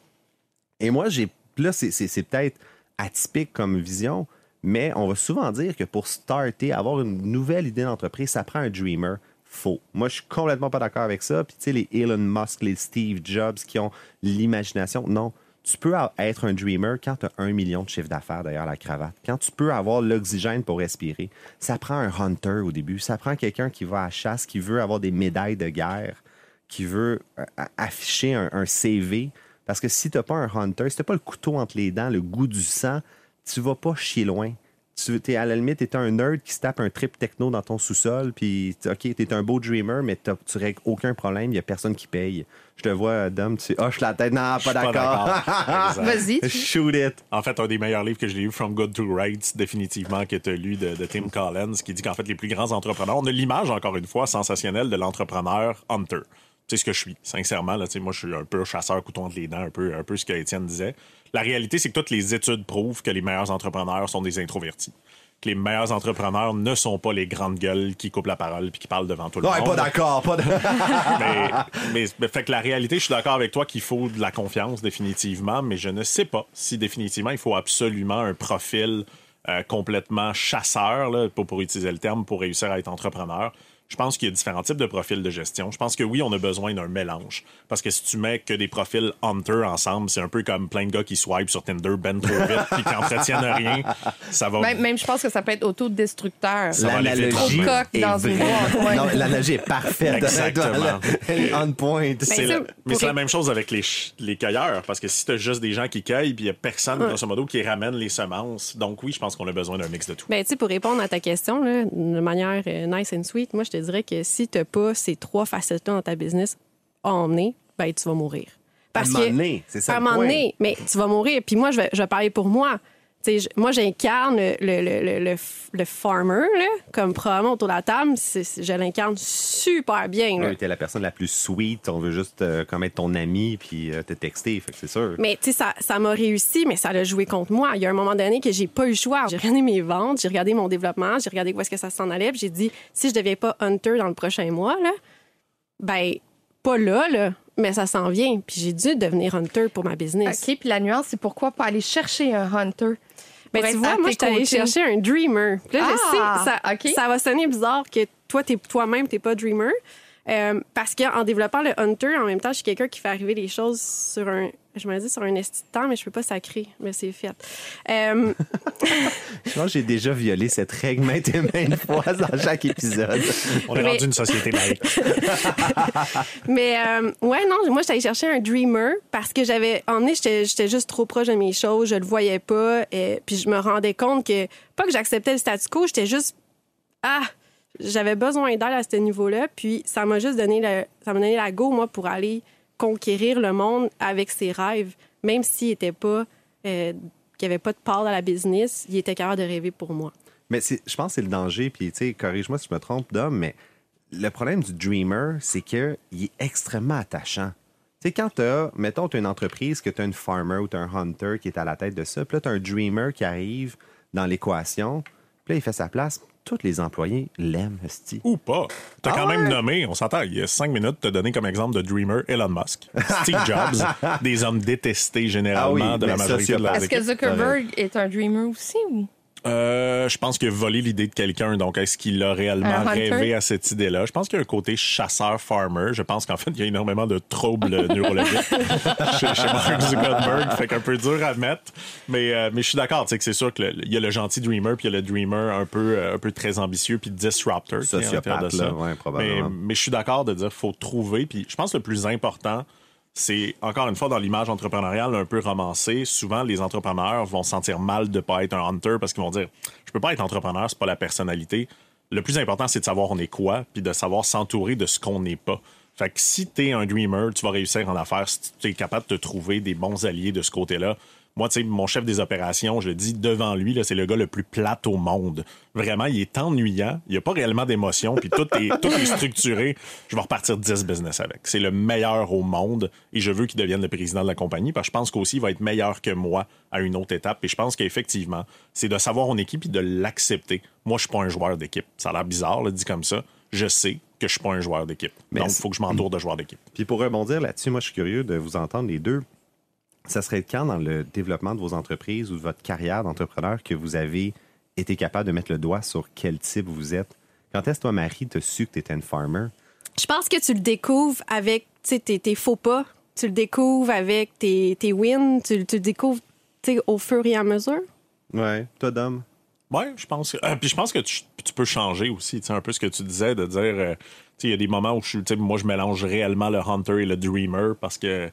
Et moi, j'ai là, c'est- peut-être atypique comme vision, mais on va souvent dire que pour starter, avoir une nouvelle idée d'entreprise, ça prend un dreamer. Faux. Moi, je suis complètement pas d'accord avec ça. Puis, tu sais, les Elon Musk, les Steve Jobs qui ont l'imagination. Non. Tu peux a- être un dreamer quand tu as un million de chiffre d'affaires derrière la cravate. Quand tu peux avoir l'oxygène pour respirer. Ça prend un hunter au début. Ça prend quelqu'un qui va à la chasse, qui veut avoir des médailles de guerre, qui veut euh, a- afficher un, un CV. Parce que si tu n'as pas un hunter, si tu pas le couteau entre les dents, le goût du sang, tu vas pas chier loin. Tu es à la limite, tu es un nerd qui se tape un trip techno dans ton sous-sol, puis OK, tu es un beau dreamer, mais t'as- tu règles aucun problème, il n'y a personne qui paye. Je te vois, Dom, tu hoches la tête. Non, pas d'accord. Vas-y. Shoot it. En fait, un des meilleurs livres que j'ai lu, From Good to Great, définitivement, que tu as lu de, de Tim Collins, qui dit qu'en fait, les plus grands entrepreneurs, on a l'image, encore une fois, sensationnelle de l'entrepreneur hunter. C'est ce que je suis, sincèrement. Là, sais, moi, je suis un peu chasseur, couteau entre les dents, un peu, un peu ce que Étienne disait. La réalité, c'est que toutes les études prouvent que les meilleurs entrepreneurs sont des introvertis. Que les meilleurs entrepreneurs ne sont pas les grandes gueules qui coupent la parole puis qui parlent devant tout le Non, monde. pas d'accord. Pas de... mais, mais- mais fait que la réalité, je suis d'accord avec toi qu'il faut de la confiance définitivement, mais je ne sais pas si définitivement il faut absolument un profil euh, complètement chasseur, là, pour, pour utiliser le terme, pour réussir à être entrepreneur. Je pense qu'il y a différents types de profils de gestion. Je pense que oui, on a besoin d'un mélange. Parce que si tu mets que des profils hunter ensemble, c'est un peu comme plein de gars qui swipe sur Tinder ben trop vite puis qui entretiennent rien. Ça va. Même, même, je pense que ça peut être autodestructeur. L'analogie est dans une ouais. L'analogie est parfaite. Exactement. Elle est on point. C'est Ben, la- ça, mais c'est la même chose avec les, les cueilleurs, parce que si tu as juste des gens qui cueillent, puis il n'y a personne, grosso modo, qui ramène les semences. Donc oui, je pense qu'on a besoin d'un mix de tout. Ben, tu sais, pour répondre à ta question, là, de manière euh, nice and sweet, moi, je te dirais que si tu n'as pas ces trois facettes-là dans ta business à emmener, ben, tu vas mourir. À un moment donné, c'est ça À un moment donné, mais tu vas mourir. Puis moi, je vais, je vais parler pour moi. Je- moi, j'incarne le, le, le, le, farmer, là, comme probablement autour de la table. je l'incarne super bien. là. Ouais, t'es la personne la plus sweet. On veut juste euh, comme être ton ami puis euh, te texter. Fait que c'est sûr. Mais tu sais, ça, ça m'a réussi, mais ça a joué contre moi. Il y a un moment donné que j'ai pas eu le choix. J'ai regardé mes ventes, j'ai regardé mon développement, j'ai regardé où est-ce que ça s'en allait, j'ai dit si je deviens pas hunter dans le prochain mois, là, ben pas là, là, mais ça s'en vient. Puis j'ai dû devenir hunter pour ma business. OK, puis la nuance, c'est pourquoi pas aller chercher un hunter? Ben, tu vois, moi, je suis allée chercher un dreamer. Puis là, Ah, je sais, ça, ça va sonner bizarre que toi, t'es, toi-même, t'es pas dreamer. Euh, parce qu'en développant le Hunter, en même temps, je suis quelqu'un qui fait arriver les choses sur un. Je me dis sur un esti de temps, mais je peux pas sacrer. Mais c'est fait. Euh, Je pense que j'ai déjà violé cette règle maintes et maintes fois dans chaque épisode. On est Mais- rendu une société laïque. mais euh, ouais, non, moi, j'étais allée chercher un dreamer parce que j'avais. En est, j'étais, j'étais juste trop proche de mes choses, je le voyais pas. Et, puis je me rendais compte que. Pas que j'acceptais le statu quo, j'étais juste. Ah! J'avais besoin d'aide à ce niveau-là. Puis ça m'a juste donné, le, ça m'a donné la go, moi, pour aller conquérir le monde avec ses rêves, même s'il était pas. euh, qu'il avait pas de part dans la business, il était capable de rêver pour moi. Mais je pense que c'est le danger, puis tu sais, corrige-moi si je me trompe, Dom, mais le problème du dreamer, c'est qu'il est extrêmement attachant. Tu sais, quand tu as, mettons, une entreprise, que tu as une farmer ou un hunter qui est à la tête de ça, puis là, tu un dreamer qui arrive dans l'équation, puis là, il fait sa place. Tous les employés l'aiment, esti. Ou pas. T'as Ah quand même nommé, on s'entend, il y a cinq minutes, t'as donné comme exemple de Dreamer Elon Musk, Steve Jobs, des hommes détestés généralement Ah oui, de la majorité de leurs Est-ce que. Zuckerberg est un dreamer aussi? Ou? Euh, je pense qu'il a volé l'idée de quelqu'un. Donc, est-ce qu'il a réellement rêvé à cette idée-là? Je pense qu'il y a un côté chasseur-farmer. Je pense qu'en fait, il y a énormément de troubles neurologiques chez, chez Mark Zuckerberg. Fait qu'un peu dur à mettre. Mais, euh, mais je suis d'accord. tu sais, que C'est sûr qu'il y a le gentil dreamer, puis il y a le dreamer un peu, euh, un peu très ambitieux, puis disruptor. Sociopathe, de ça. là, ouais, probablement. Mais, mais je suis d'accord de dire qu'il faut trouver. Puis je pense que le plus important, c'est encore une fois dans l'image entrepreneuriale un peu romancée. Souvent, les entrepreneurs vont se sentir mal de pas être un hunter parce qu'ils vont dire je peux pas être entrepreneur, c'est pas la personnalité. Le plus important, c'est de savoir on est quoi, puis de savoir s'entourer de ce qu'on n'est pas. Fait que si t'es un dreamer, tu vas réussir en affaires si tu es capable de trouver des bons alliés de ce côté-là. Moi, tu sais, mon chef des opérations, je le dis devant lui, là, c'est le gars le plus plate au monde. Vraiment, il est ennuyant. Il n'y a pas réellement d'émotion, puis tout est, tout est structuré. Je vais repartir 10 business avec. C'est le meilleur au monde et je veux qu'il devienne le président de la compagnie parce que je pense qu'aussi, il va être meilleur que moi à une autre étape. Et je pense qu'effectivement, c'est de savoir on équipe et de l'accepter. Moi, je suis pas un joueur d'équipe. Ça a l'air bizarre, le dit comme ça. Je sais que je suis pas un joueur d'équipe. Mais Donc, il faut que je m'entoure de joueurs d'équipe. Puis pour rebondir là-dessus, moi, je suis curieux de vous entendre les deux. Ça serait quand dans le développement de vos entreprises ou de votre carrière d'entrepreneur que vous avez été capable de mettre le doigt sur quel type vous êtes? Quand est-ce que toi, Marie, t'as su que t'étais une farmer? Je pense que tu le découvres avec tu sais, tes, tes faux pas. Tu le découvres avec tes, tes wins. Tu, tu le découvres tu sais, au fur et à mesure. Ouais. Toi, Dom? Oui, je pense que. euh, puis je pense que tu, tu peux changer aussi, tu sais, un peu ce que tu disais, de dire. euh, tu sais, il y a des moments où je tu Moi, je mélange réellement le hunter et le dreamer parce que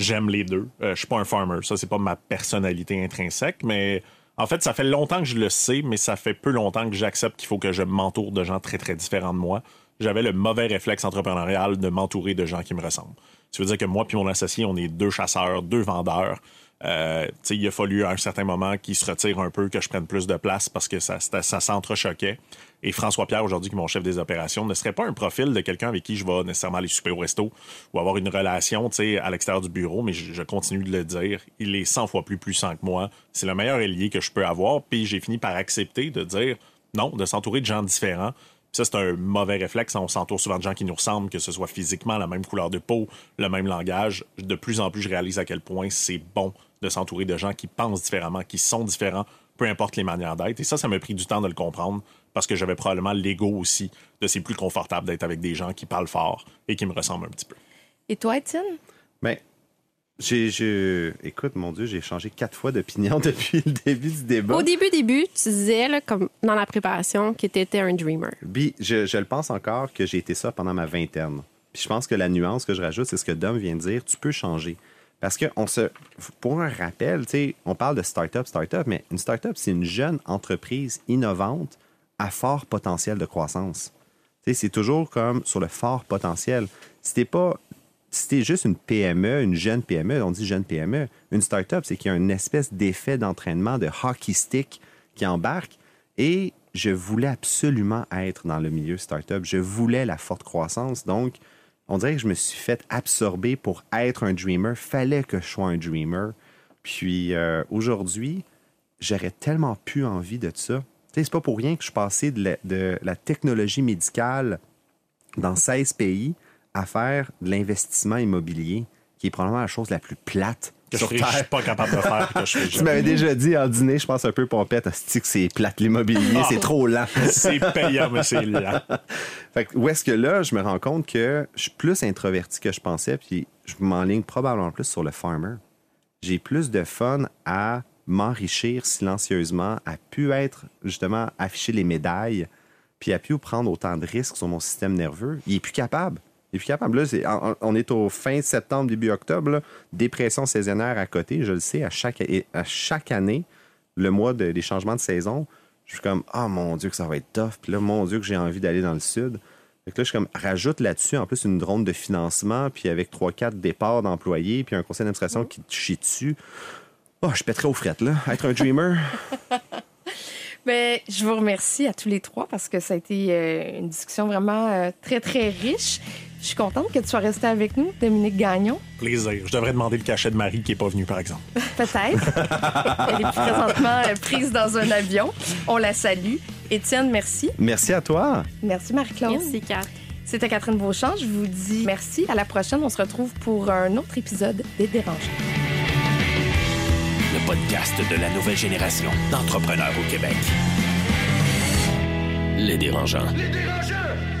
j'aime les deux. Euh, je suis pas un farmer. Ça, c'est pas ma personnalité intrinsèque, mais. En fait, ça fait longtemps que je le sais, mais ça fait peu longtemps que j'accepte qu'il faut que je m'entoure de gens très, très différents de moi. J'avais le mauvais réflexe entrepreneurial de m'entourer de gens qui me ressemblent. Ça veut dire que moi puis mon associé, on est deux chasseurs, deux vendeurs. Euh, il a fallu à un certain moment qu'il se retire un peu, que je prenne plus de place parce que ça, ça, s'entrechoquait. Et François Pierre, aujourd'hui, qui est mon chef des opérations, ne serait pas un profil de quelqu'un avec qui je vais nécessairement aller souper au resto ou avoir une relation à l'extérieur du bureau, mais je, je continue de le dire. Il est 100 fois plus puissant que moi. C'est le meilleur allié que je peux avoir. Puis j'ai fini par accepter de dire non, de s'entourer de gens différents. Puis ça, c'est un mauvais réflexe. On s'entoure souvent de gens qui nous ressemblent, que ce soit physiquement, la même couleur de peau, le même langage. De plus en plus, je réalise à quel point c'est bon de s'entourer de gens qui pensent différemment, qui sont différents peu importe les manières d'être. Et ça, ça m'a pris du temps de le comprendre parce que j'avais probablement l'ego aussi de c'est plus confortable d'être avec des gens qui parlent fort et qui me ressemblent un petit peu. Et toi, Étienne? Ben, j'ai, j'ai- écoute, mon Dieu, j'ai changé quatre fois d'opinion depuis le début du débat. Au début, début, tu disais, là, comme dans la préparation, que tu étais un dreamer. Puis, je, je le pense encore que j'ai été ça pendant ma vingtaine. Puis je pense que la nuance que je rajoute, c'est ce que Dom vient de dire, tu peux changer. Parce que se, pour un rappel, on parle de start-up, start-up, mais une start-up, c'est une jeune entreprise innovante à fort potentiel de croissance. C'est toujours comme sur le fort potentiel. Si t'es pas, si juste une PME, une jeune PME, on dit jeune PME, une start-up, c'est qu'il y a une espèce d'effet d'entraînement, de hockey stick qui embarque. Et je voulais absolument être dans le milieu start-up. Je voulais la forte croissance. Donc, on dirait que je me suis fait absorber pour être un dreamer. Fallait que je sois un dreamer. Puis euh, aujourd'hui, j'aurais tellement plus envie de ça. Tu sais, c'est pas pour rien que je suis passé de la, de la technologie médicale dans 16 pays à faire de l'investissement immobilier, qui est probablement la chose la plus plate Que je sur serais- je Terre. suis pas capable de faire que je fais Tu m'avais déjà dit en dîner, je pense un peu pompette, que c'est plate l'immobilier, c'est trop lent. C'est payant, mais c'est lent. Fait que où est-ce que là, je me rends compte que je suis plus introverti que je pensais, puis je m'enligne probablement plus sur le farmer. J'ai plus de fun à m'enrichir silencieusement, à pu être justement afficher les médailles, puis à pu prendre autant de risques sur mon système nerveux. Il est plus capable. Il est capable. On est au fin septembre, début octobre, dépression saisonnière à côté, je le sais, à chaque, année, le mois de- des changements de saison, je suis comme, ah mon Dieu, que ça va être tough. Puis là, mon Dieu, que j'ai envie d'aller dans le sud. Fait que là, je suis comme, rajoute là-dessus, en plus, une drone de financement, puis avec 3-4 départs d'employés, puis un conseil d'administration qui te chie dessus. Oh, je pèterais aux frettes, là. Être un dreamer. Ben, je vous remercie à tous les trois parce que ça a été euh, une discussion vraiment euh, très, très riche. Je suis contente que tu sois resté avec nous, Dominique Gagnon. Plaisir. Je devrais demander le cachet de Marie qui est pas venue, par exemple. Peut-être. Elle est présentement euh, prise dans un avion. On la salue. Étienne, merci. Merci à toi. Merci, Marie-Claude. Merci, Kat. C'était Catherine Beauchamp. Je vous dis merci. À la prochaine. On se retrouve pour un autre épisode des Dérangeants. Le podcast de la nouvelle génération d'entrepreneurs au Québec. Les dérangeants. Les dérangeants!